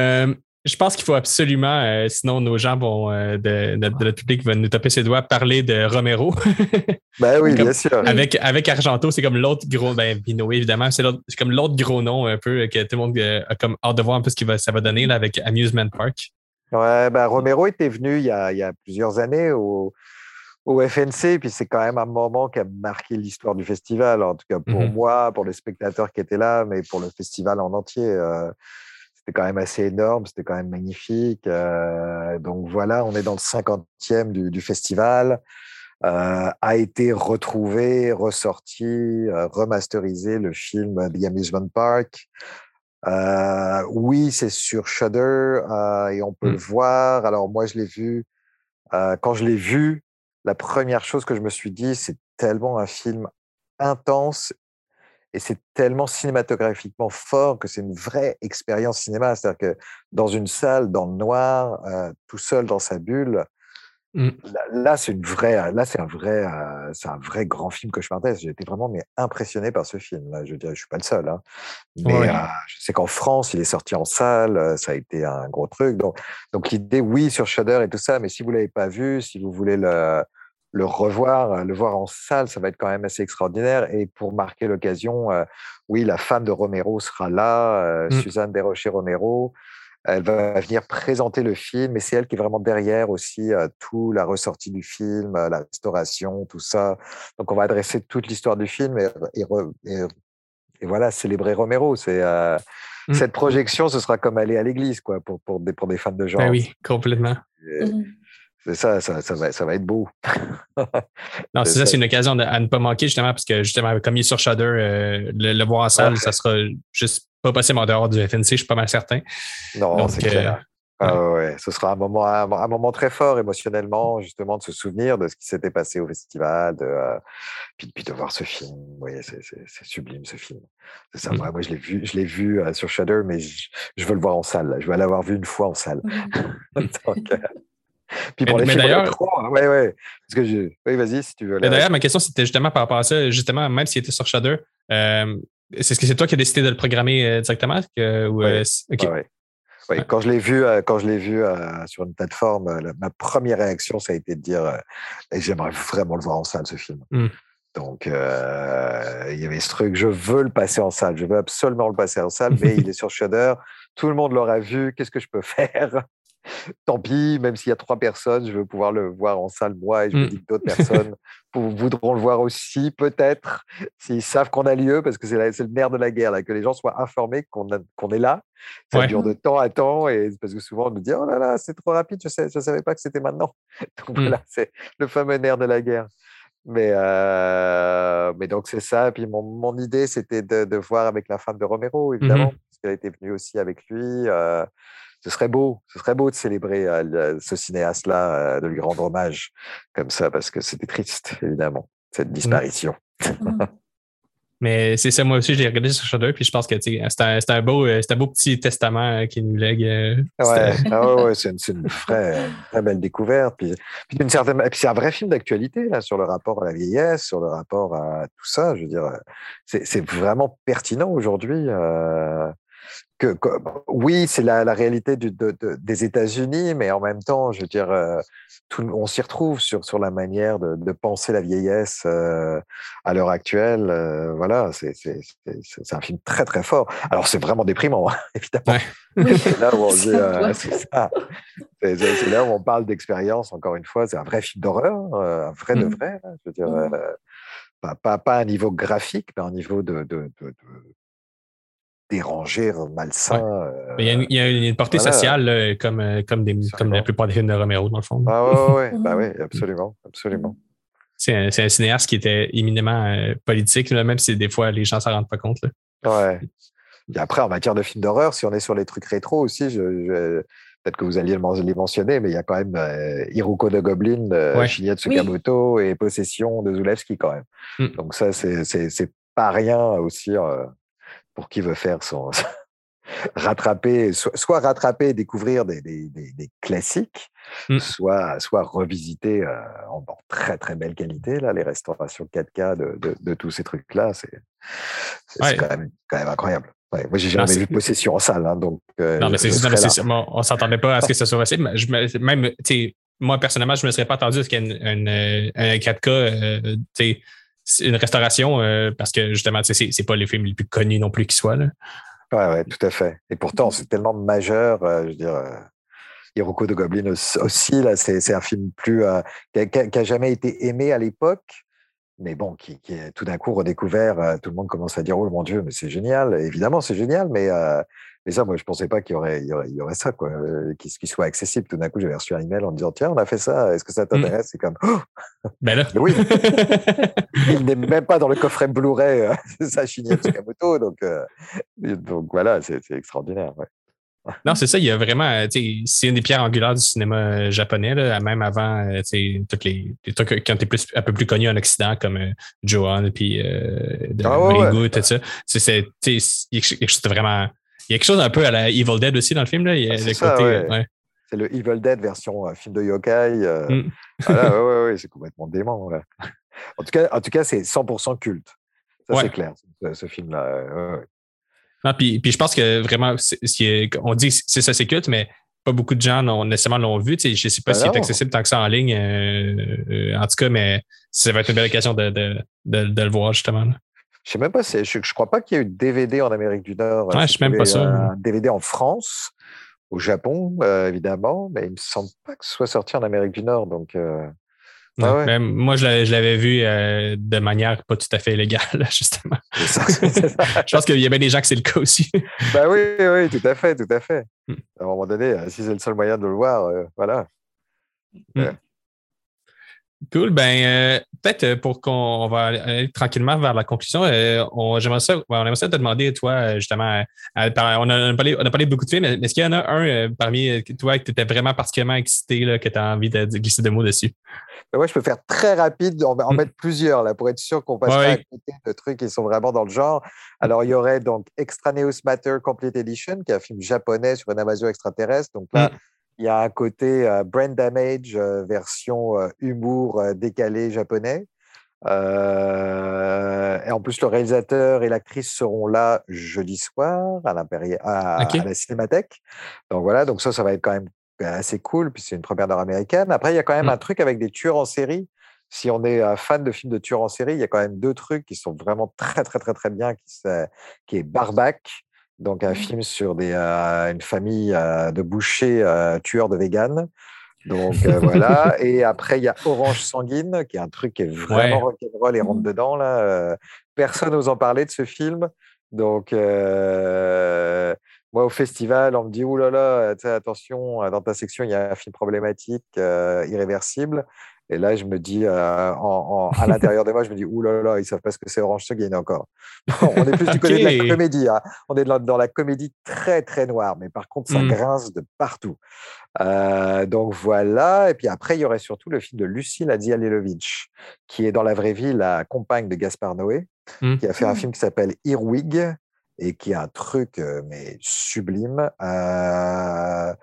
Euh, je pense qu'il faut absolument, euh, sinon nos gens vont, euh, de, de- de notre public va nous taper ses doigts, parler de Romero.
ben oui,
Comme-
bien sûr.
avec, avec Argento, c'est comme l'autre gros, ben Vino, évidemment, c'est comme l'autre gros nom un peu que tout le monde a comme hâte de voir un peu ce que va, ça va donner là, avec Amusement Park.
Ouais, bah, Romero était venu il y a, il y a plusieurs années au, au FNC, puis c'est quand même un moment qui a marqué l'histoire du festival, en tout cas pour
Mhm.
moi, pour les spectateurs qui étaient là, mais pour le festival en entier. euh, c'était quand même assez énorme, c'était quand même magnifique. euh, donc voilà, on est dans le 50e du, du festival. Euh, a été retrouvé, ressorti, remasterisé le film The Amusement Park. Oui, c'est sur Shudder et on peut le voir. Alors moi, je l'ai vu. quand je l'ai vu, la première chose que je me suis dit, c'est tellement un film intense et c'est tellement cinématographiquement fort que c'est une vraie expérience cinéma. C'est-à-dire que dans une salle, dans le noir, euh, tout seul dans sa bulle,
Mm.
là, c'est une vraie, là c'est un vrai, euh, c'est un vrai grand film cauchemardesque. J'ai été vraiment mais impressionné par ce film. Là. Je je suis pas le seul. Hein. Mais
Ouais.
euh, je sais qu'en France, il est sorti en salle. euh, Ça a été un gros truc. Donc, donc l'idée, oui, sur Shudder et tout ça. Mais si vous l'avez pas vu, si vous voulez le le revoir, le voir en salle, ça va être quand même assez extraordinaire. Et pour marquer l'occasion, euh, oui, la femme de Romero sera là,
Mm.
Suzanne Desrochers Romero. Elle va venir présenter le film, et c'est elle qui est vraiment derrière aussi euh, tout la ressortie du film, euh, la restauration, tout ça. Donc on va adresser toute l'histoire du film et, et re- et- et voilà, célébrer Romero. C'est euh,
Mm.
cette projection, ce sera comme aller à l'église, quoi, pour, pour, des, pour des fans de genre.
Ben oui, complètement.
Et
Mhm.
C'est ça, ça, ça, va, ça va être beau.
Non,
C'est
c'est ça,
ça.
c'est une occasion de- à ne pas manquer justement parce que justement, comme il est sur Shudder, euh, le, le voir en salle,
Ouais.
ça sera juste pas possible en dehors du FNC, je suis pas mal certain.
Non, c'est
euh,
clair. Ah ouais, ce sera un moment, un, un moment très fort émotionnellement, justement, de se souvenir de ce qui s'était passé au festival, de, euh, puis, puis de voir ce film. Oui, c'est sublime ce film. C'est ça.
Mm.
Moi, moi, je l'ai vu, je l'ai vu euh, sur Shudder, mais je, je veux le voir en salle. là. Je veux l'avoir vu une fois en salle. Donc, euh, Puis pour
Mais-
les
mais
films ouais, ouais. Parce que je... Oui, vas-y, si tu veux.
D'ailleurs, ma question, c'était justement par rapport à ça, justement, même s'il était sur Shudder, euh, c'est ce que c'est toi qui as décidé de le programmer euh, directement? Que, ou.
Oui,
Ouais.
quand je l'ai vu, euh, quand je l'ai vu euh, sur une plateforme, la- ma première réaction, ça a été de dire, euh, j'aimerais vraiment le voir en salle, ce film.
Mm.
Donc, euh, il y avait ce truc, je veux le passer en salle, je veux absolument le passer en salle, mais il est sur Shudder, tout le monde l'aura vu, qu'est-ce que je peux faire? Tant pis, même s'il y a trois personnes, je veux pouvoir le voir en salle moi, et je me
Mm.
dis que d'autres personnes voudront le voir aussi, peut-être, s'ils savent qu'on a lieu, parce que c'est le nerf de la guerre, là, que les gens soient informés qu'on est là. Ça
Ouais.
dure de temps à temps, et parce que souvent on nous dit Oh là là, c'est trop rapide, je ne savais pas que c'était maintenant. Donc
Mm.
voilà, c'est le fameux nerf de la guerre. Mais, euh, mais donc c'est ça. Puis mon, mon idée, c'était de, de voir avec la femme de Romero, évidemment, parce qu'elle était venue aussi avec lui. euh, ce serait beau, ce serait beau de célébrer euh, ce cinéaste-là, euh, de lui rendre hommage comme ça, parce que c'était triste, évidemment, cette disparition.
Mhm.
Mais c'est ça, moi aussi, je l'ai regardé sur Shudder, puis je pense que c'est un, un beau, euh, un beau petit testament qu'il nous lègue. euh,
Ouais, ah ouais, ouais, c'est une, vraie, vraie belle découverte. Puis, puis d'une certaine, et puis c'est un vrai film d'actualité là sur le rapport à la vieillesse, sur le rapport à tout ça. Je veux dire, c'est c'est vraiment pertinent aujourd'hui. euh, que, que- oui, c'est la, la réalité du- de- de- des États-Unis, mais en même temps, je veux dire, euh, tout, on s'y retrouve sur, sur la manière de, de penser la vieillesse euh, à l'heure actuelle. euh, voilà, c'est c'est- c'est- c'est un film très très fort. Alors c'est vraiment déprimant, hein, évidemment.
Ouais.
C'est là où on euh, là où parle d'expérience, encore une fois. C'est un vrai film d'horreur, euh, un vrai de
Mhm.
vrai. là, je veux dire, euh, pas, pas, pas à un niveau graphique, mais à un niveau de, de, de, dérangé, malsain. euh,
Mais il y a une, il y a une portée
voilà.
sociale, là, comme, euh, comme, des, comme la plupart des films de Romero, dans le fond.
Ah ouais, ouais, ouais.
Mhm.
oui, absolument, absolument.
C'est un, un cinéaste qui était éminemment euh, politique, là, même si des fois les gens ne s'en rendent pas compte. là.
Ouais. Et après, en matière de films d'horreur, si on est sur les trucs rétro aussi, je, je- peut-être que vous alliez les mentionner, mais il y a quand même euh, Hiruko de Goblin, de
Ouais.
Shinya Tsukamoto et Possession de Zulewski quand même.
Mm.
Donc ça, c'est- pas rien aussi euh, pour qui veut faire son rattraper, soit, soit rattraper et découvrir des, des, des- des classiques,
Mm.
soit, soit revisiter euh, en, en très très belle qualité là, les restaurations 4K de, de, de tous ces trucs-là. C'est
Ouais.
quand, même, quand même incroyable. Ouais, moi, j'ai
Non,
jamais
c'est-
vu Possession en salle, hein, donc. euh,
Non, mais c'est non, bon, on s'entendait pas à ce que ce soit possible. je me- même, moi, personnellement, je ne me serais pas attendu à ce qu'il y ait euh, un 4K, euh, tu sais, c'est une restauration, euh, parce que justement, c'est- pas les films les plus connus non plus qui soient. Là.
Ouais, ouais, tout à fait. Et pourtant, c'est tellement majeur. euh, je veux dire, euh, Hiroko de Goblin aussi, là, c'est un film plus euh, qui, a, qui a- qui a jamais été aimé à l'époque, mais bon, qui, qui est tout d'un coup redécouvert. euh, tout le monde commence à dire oh mon Dieu, mais c'est génial. Évidemment, c'est génial, mais mais ça, moi, je pensais pas qu'il y aurait, il y aurait, il y aurait ça, quoi, euh, qui, qui soit accessible. Tout d'un coup, j'avais reçu un email en me disant tiens, on a fait ça. Est-ce que ça t'intéresse? C'est comme oh,
Ben là.
oui. il n'est même pas dans le coffret Blu-ray, euh, c'est ça, Shinya Tsukamoto. Donc, euh, donc voilà, c'est extraordinaire. ouais.
Non, c'est ça, il y a vraiment, euh, c'est une des pierres angulaires du cinéma euh, japonais, là, même avant, toutes les, les trucs qui ont été plus, un peu plus connus en Occident, comme euh, Johan, puis euh, de
Ah ouais,
Ringo, tout ça. De vraiment, il y a quelque chose un peu à la Evil Dead aussi dans le film, là. Il y a
Ah, c'est
le
ça,
côté,
ouais.
ouais.
C'est le Evil Dead version euh, film de yokai. euh,
Mm.
voilà, ouais, ouais, ouais, c'est complètement dément. là. En tout cas, en tout cas c'est 100% culte. Ça,
Ouais.
c'est clair, ce, ce film-là.
Non, puis, puis je pense que vraiment, est- on dit que c'est ça, c'est culte, mais pas beaucoup de gens n'ont- nécessairement l'ont vu. Je ne sais pas
Ben
s'il est
non.
accessible tant que ça en ligne. euh, euh, en tout cas, mais ça va être une belle occasion de, de, de, de le voir, justement. là.
Je sais même pas, je, je crois pas qu'il y ait eu de DVD en Amérique du Nord.
Ouais, je suis même pas sûr.
Un DVD en France, au Japon, euh, évidemment, mais il me semble pas que ce soit sorti en Amérique du Nord. Donc, euh,
Ouais.
Ouais.
Mais moi, je l'avais, vu euh, de manière pas tout à fait légale, justement.
ça, ça.
Je pense qu'il y a bien des gens que c'est le cas aussi.
bah oui, oui, tout à fait, tout à fait.
Mm.
À un moment donné, euh, si c'est le seul moyen de le voir, euh, voilà.
Cool. Ben, euh, peut-être euh, pour qu'on on va aller tranquillement vers la conclusion, euh, on, j'aimerais ça, on aimerait ça te demander, toi, justement, euh, par- on, a parlé, on a parlé de beaucoup de films, mais est-ce qu'il y en a un euh, parmi toi que tu étais vraiment particulièrement excité, là, que tu as envie de, de glisser deux mots dessus?
Mais moi, je peux faire très rapide, en, en
Mm.
mettre plusieurs là, pour être sûr qu'on passe pas
Ouais.
à côté de trucs qui sont vraiment dans le genre. Alors, il y aurait donc Extraneous Matter Complete Edition, qui est un film japonais sur une invasion extraterrestre. Donc là, Il y a un côté euh, brain damage euh, version euh, humour euh, décalé japonais. Euh, et en plus, le réalisateur et l'actrice seront là jeudi soir à, à, à la Cinémathèque. Donc voilà, donc ça, ça va être quand même assez cool, puis c'est une première nord-américaine. Après, il y a quand même
Mm.
un truc avec des tueurs en série. Si on est euh, fan de films de tueurs en série, il y a quand même deux trucs qui sont vraiment très, très, très, très bien, qui, qui est Barbac, donc un
Mhm.
film sur des, euh, une famille euh, de bouchers euh, tueurs de véganes. Donc voilà. Et après, il y a Orange Sanguine, qui est un truc qui est vraiment rock'n'roll et rentre
Mhm.
dedans. Là. Personne n'ose en parler de ce film. Donc, moi, au festival, on me dit Ouh là là, attention, dans ta section, il y a un film problématique, irréversible. Et là, je me dis, euh, en, en- à l'intérieur de moi, je me dis Ouh là là, ils savent pas ce que c'est Orange Sanguine encore. On est plus du côté de la comédie. hein. On est dans, dans la comédie très, très noire. Mais par contre, ça
Mm.
grince de partout. Euh, donc voilà. Et puis après, il y aurait surtout le film de Lucie Ladzialilovitch, qui est dans la vraie vie la compagne de Gaspard Noé,
Mm.
qui a fait un film qui s'appelle Earwig et qui est un truc euh, mais sublime. euh,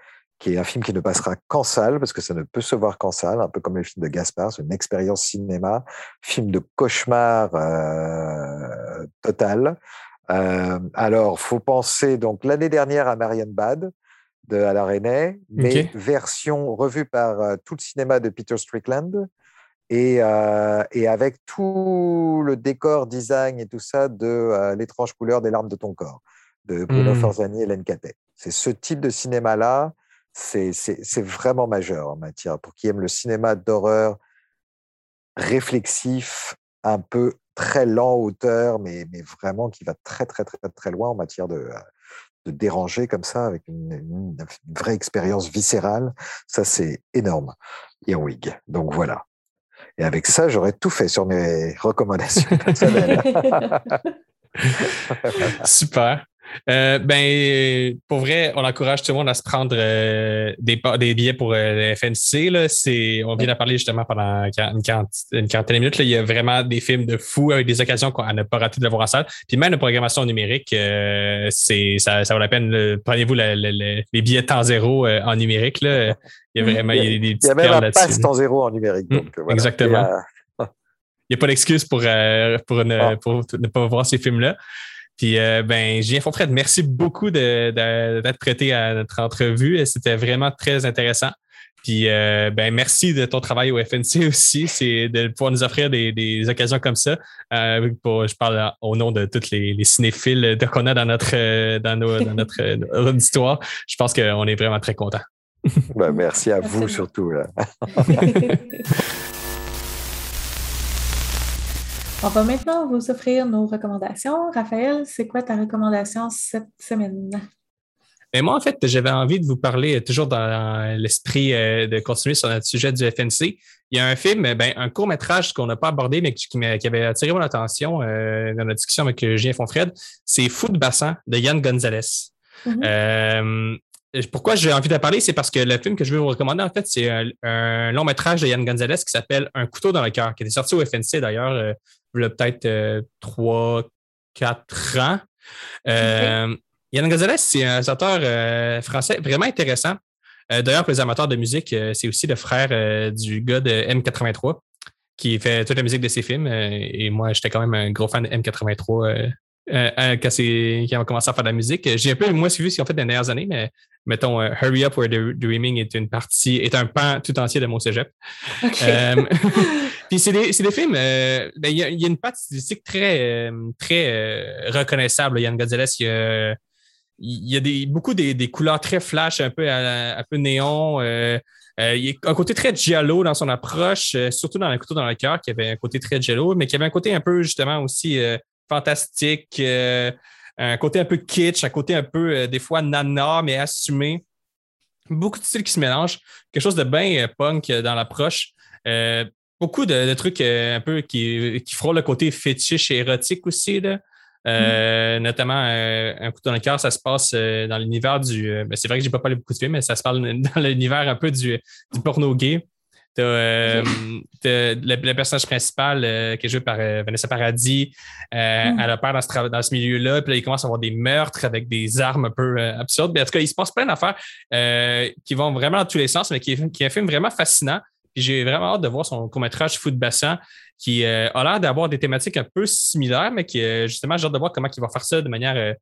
qui est un film qui ne passera qu'en salle, parce que ça ne peut se voir qu'en salle, un peu comme le film de Gaspard, c'est une expérience cinéma, film de cauchemar euh, total. Euh, alors, faut penser donc l'année dernière à Marianne Bad de Alain Resnais, mais version revue par euh, tout le cinéma de Peter Strickland et, euh, et avec tout le décor, design et tout ça de L'étrange couleur des larmes de ton corps de Bruno
Mm.
Forzani et Hélène Catet. C'est ce type de cinéma-là, c'est vraiment majeur en matière. Pour qui aime le cinéma d'horreur réflexif, un peu très lent en hauteur, mais, vraiment qui va très, très, très, très loin en matière de, déranger comme ça, avec une, vraie expérience viscérale. Ça, c'est énorme. Earwig. Donc voilà. Et avec ça, j'aurais tout fait sur mes recommandations personnelles.
Super. Euh, ben, pour vrai, on encourage tout le monde à se prendre euh, des, des billets pour euh, le FNC. Là. C'est, on vient d'en parler justement pendant une, quarantaine de minutes. Là. Il y a vraiment des films de fous avec des occasions qu'on- à ne pas rater de le voir en salle. Puis même la programmation numérique, euh, c'est, ça, ça vaut la peine. Prenez-vous les billets temps zéro en numérique. Là. Il y a vraiment il y a des
Il y a même un passe temps zéro en numérique.
Mm,
Donc, voilà.
exactement. Il n'y a pas d'excuse pour, pour, ne,
Ah.
pour ne pas voir ces films-là. Puis, euh, ben, Julien Fonfred, merci beaucoup de- de- d'être prêté à notre entrevue. C'était vraiment très intéressant. Puis, euh, ben, merci de ton travail au FNC aussi. C'est de pouvoir nous offrir des, des occasions comme ça. Euh, pour, je parle au nom de tous les, les cinéphiles de- qu'on a dans notre, dans nos- dans notre auditoire. Je pense qu'on est vraiment très contents.
bah, merci à vous surtout.
On va maintenant vous offrir nos recommandations. Raphaël, c'est quoi ta recommandation cette semaine?
Mais moi, en fait, j'avais envie de vous parler euh, toujours dans l'esprit euh, de continuer sur notre sujet du FNC. Il y a un film, euh, ben, un court métrage qu'on n'a pas abordé, mais qui, qui avait attiré mon attention euh, dans notre discussion avec Julien Fonfred. C'est Fou de bassin de Yann Gonzalez.
Mhm.
Euh, pourquoi j'ai envie de parler, c'est parce que le film que je veux vous recommander, en fait, c'est un, un long métrage de Yann Gonzalez qui s'appelle Un couteau dans le cœur, qui était sorti au FNC d'ailleurs, euh, peut-être euh, trois, quatre ans. Euh, Yann Gonzalez, c'est un auteur euh, français vraiment intéressant. D'ailleurs, pour les amateurs de musique, c'est aussi le frère du gars de M83 qui fait toute la musique de ses films. Et moi, j'étais quand même un gros fan de M83 euh, euh, euh, quand, quand on a commencé à faire de la musique. J'ai un peu moins suivi ce qu'ils ont fait dans les dernières années, mais mettons, Hurry Up, We're the Dreaming est une partie, est un pan tout entier de mon cégep. Euh, Puis c'est des, des films, euh, ben, il y, a, il y a une patte stylistique très, euh, très euh, reconnaissable. Yann Gonzalez, il y a, il y a des, beaucoup des, des couleurs très flash, un peu, un peu néon. euh, euh, il y a un côté très giallo dans son approche, surtout dans le couteau dans le cœur, qui avait un côté très giallo, mais qui avait un côté un peu justement aussi fantastique, un côté un peu kitsch, un côté un peu des fois nana, mais assumé. Beaucoup de styles qui se mélangent, quelque chose de bien punk dans l'approche. Euh, beaucoup de, de trucs euh, un peu qui, qui frôlent le côté fétiche et érotique aussi. Là. Euh, Notamment, euh, Un couteau dans le cœur, ça se passe euh, dans l'univers du. euh, ben, c'est vrai que j'ai pas parlé beaucoup de films, mais ça se parle dans l'univers un peu du, du porno gay. T'as euh, t'as le, le personnage principal euh, qui est joué par euh, Vanessa Paradis. Euh,
Mm.
Elle peur dans ce, dans ce milieu-là. Puis là, il commence à avoir des meurtres avec des armes un peu euh, absurdes. Mais en tout cas, il se passe plein d'affaires euh, qui vont vraiment dans tous les sens, mais qui est, qui est un film vraiment fascinant. Puis j'ai vraiment hâte de voir son court-métrage Foot Bassin qui euh, a l'air d'avoir des thématiques un peu similaires, mais qui, euh, justement, j'ai hâte de voir comment il va faire ça de manière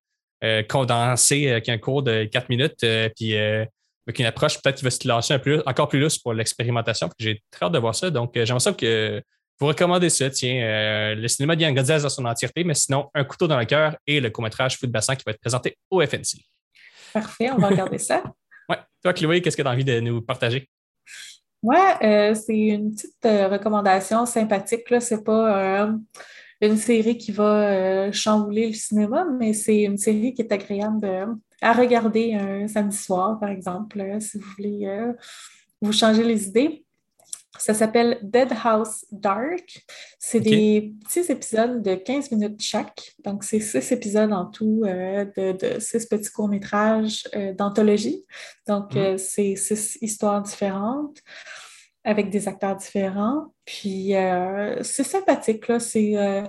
euh, condensée, avec un cours de 4 minutes, puis avec une approche peut-être qui va se lancer un peu, encore plus lousse pour l'expérimentation. J'ai très hâte de voir ça. Donc, j'aimerais ça que vous recommandez ça. Tiens, le cinéma d'Ian Gonzalez dans son entièreté, mais sinon, Un couteau dans le cœur et le court-métrage Foot Bassin qui va être présenté au FNC.
Parfait, on va regarder ça.
Ouais. Toi, Chloé, qu'est-ce que tu as envie de nous partager?
Ouais, euh, c'est une petite euh, recommandation sympathique. Là. C'est pas euh, une série qui va euh, chambouler le cinéma, mais c'est une série qui est agréable de- à regarder un samedi soir, par exemple, euh, si vous voulez euh, vous changer les idées. Ça s'appelle Dead House Dark. C'est des petits épisodes de 15 minutes chaque. Donc, c'est six épisodes en tout euh, de, de six petits courts-métrages euh, d'anthologie. Donc,
Mhm.
euh, c'est six histoires différentes avec des acteurs différents. Puis, euh, c'est sympathique, là. C'est, euh,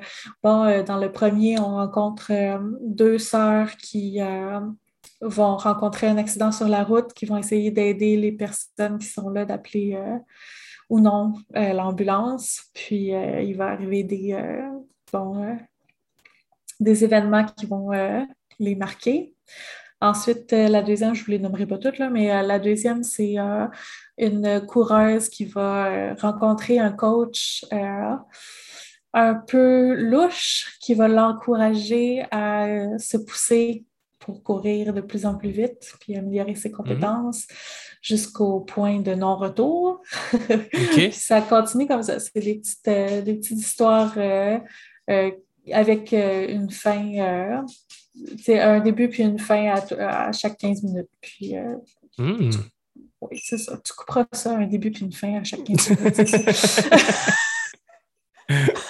bon, euh, dans le premier, on rencontre deux sœurs qui vont rencontrer un accident sur la route, qui vont essayer d'aider les personnes qui sont là, d'appeler ou non euh, l'ambulance. Puis, euh, il va arriver des, euh, bon, des événements qui vont les marquer. Ensuite, la deuxième, je ne vous les nommerai pas toutes, là, mais la deuxième, c'est euh, une coureuse qui va rencontrer un coach euh, un peu louche qui va l'encourager à se pousser pour courir de plus en plus vite puis améliorer ses compétences jusqu'au point de non-retour. Ça continue comme ça. C'est des petites, euh, des petites histoires euh, euh, avec une fin, c'est un début puis une fin à, à chaque 15 minutes. Puis,
Hmm.
oui, c'est ça. Tu couperas ça, un début puis une fin à chaque 15 minutes.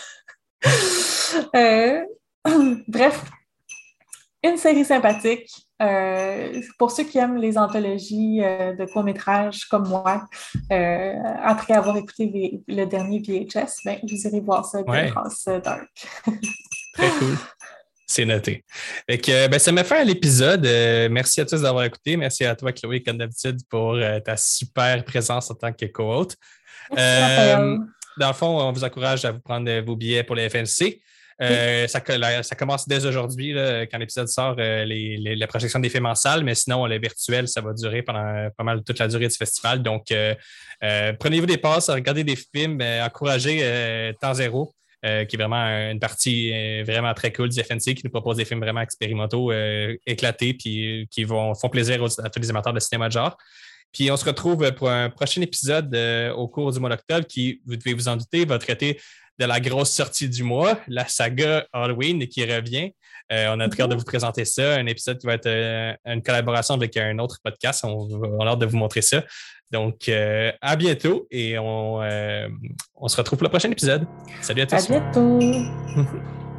Euh, bref, une série sympathique. Euh, pour ceux qui aiment les anthologies euh, de courts-métrages comme moi, euh, après avoir écouté le dernier VHS, ben, vous irez voir ça,
Ouais.
Dead House Dark.
Très cool. C'est noté. Fait que, ben, ça m'a fait l'épisode. Euh, merci à tous d'avoir écouté. Merci à toi, Chloé, comme d'habitude, pour ta super présence en tant que co-hôte. Dans le fond, on vous encourage à vous prendre vos billets pour les FNC. Euh, ça, la- ça commence dès aujourd'hui, quand l'épisode sort, euh, les- les- la projection des films en salle, mais sinon, le virtuel, ça va durer pendant pas mal toute la durée du festival. Donc, euh, euh, prenez-vous des passes, regardez des films, euh, encouragez euh, Temps Zéro, euh, qui est vraiment une partie euh, vraiment très cool du FNC, qui nous propose des films vraiment expérimentaux, euh, éclatés, puis euh, qui vont, font plaisir aux- à tous les amateurs de cinéma de genre. Puis on se retrouve pour un prochain épisode euh, au cours du mois d'octobre qui, vous devez vous en douter, va traiter de la grosse sortie du mois, la saga Halloween qui revient. Euh, on a très hâte de vous présenter ça, un épisode qui va être euh, une collaboration avec un autre podcast. On, on a hâte de vous montrer ça. Donc, euh, à bientôt et on, on se retrouve pour le prochain épisode. Salut à
À
tous.
bientôt!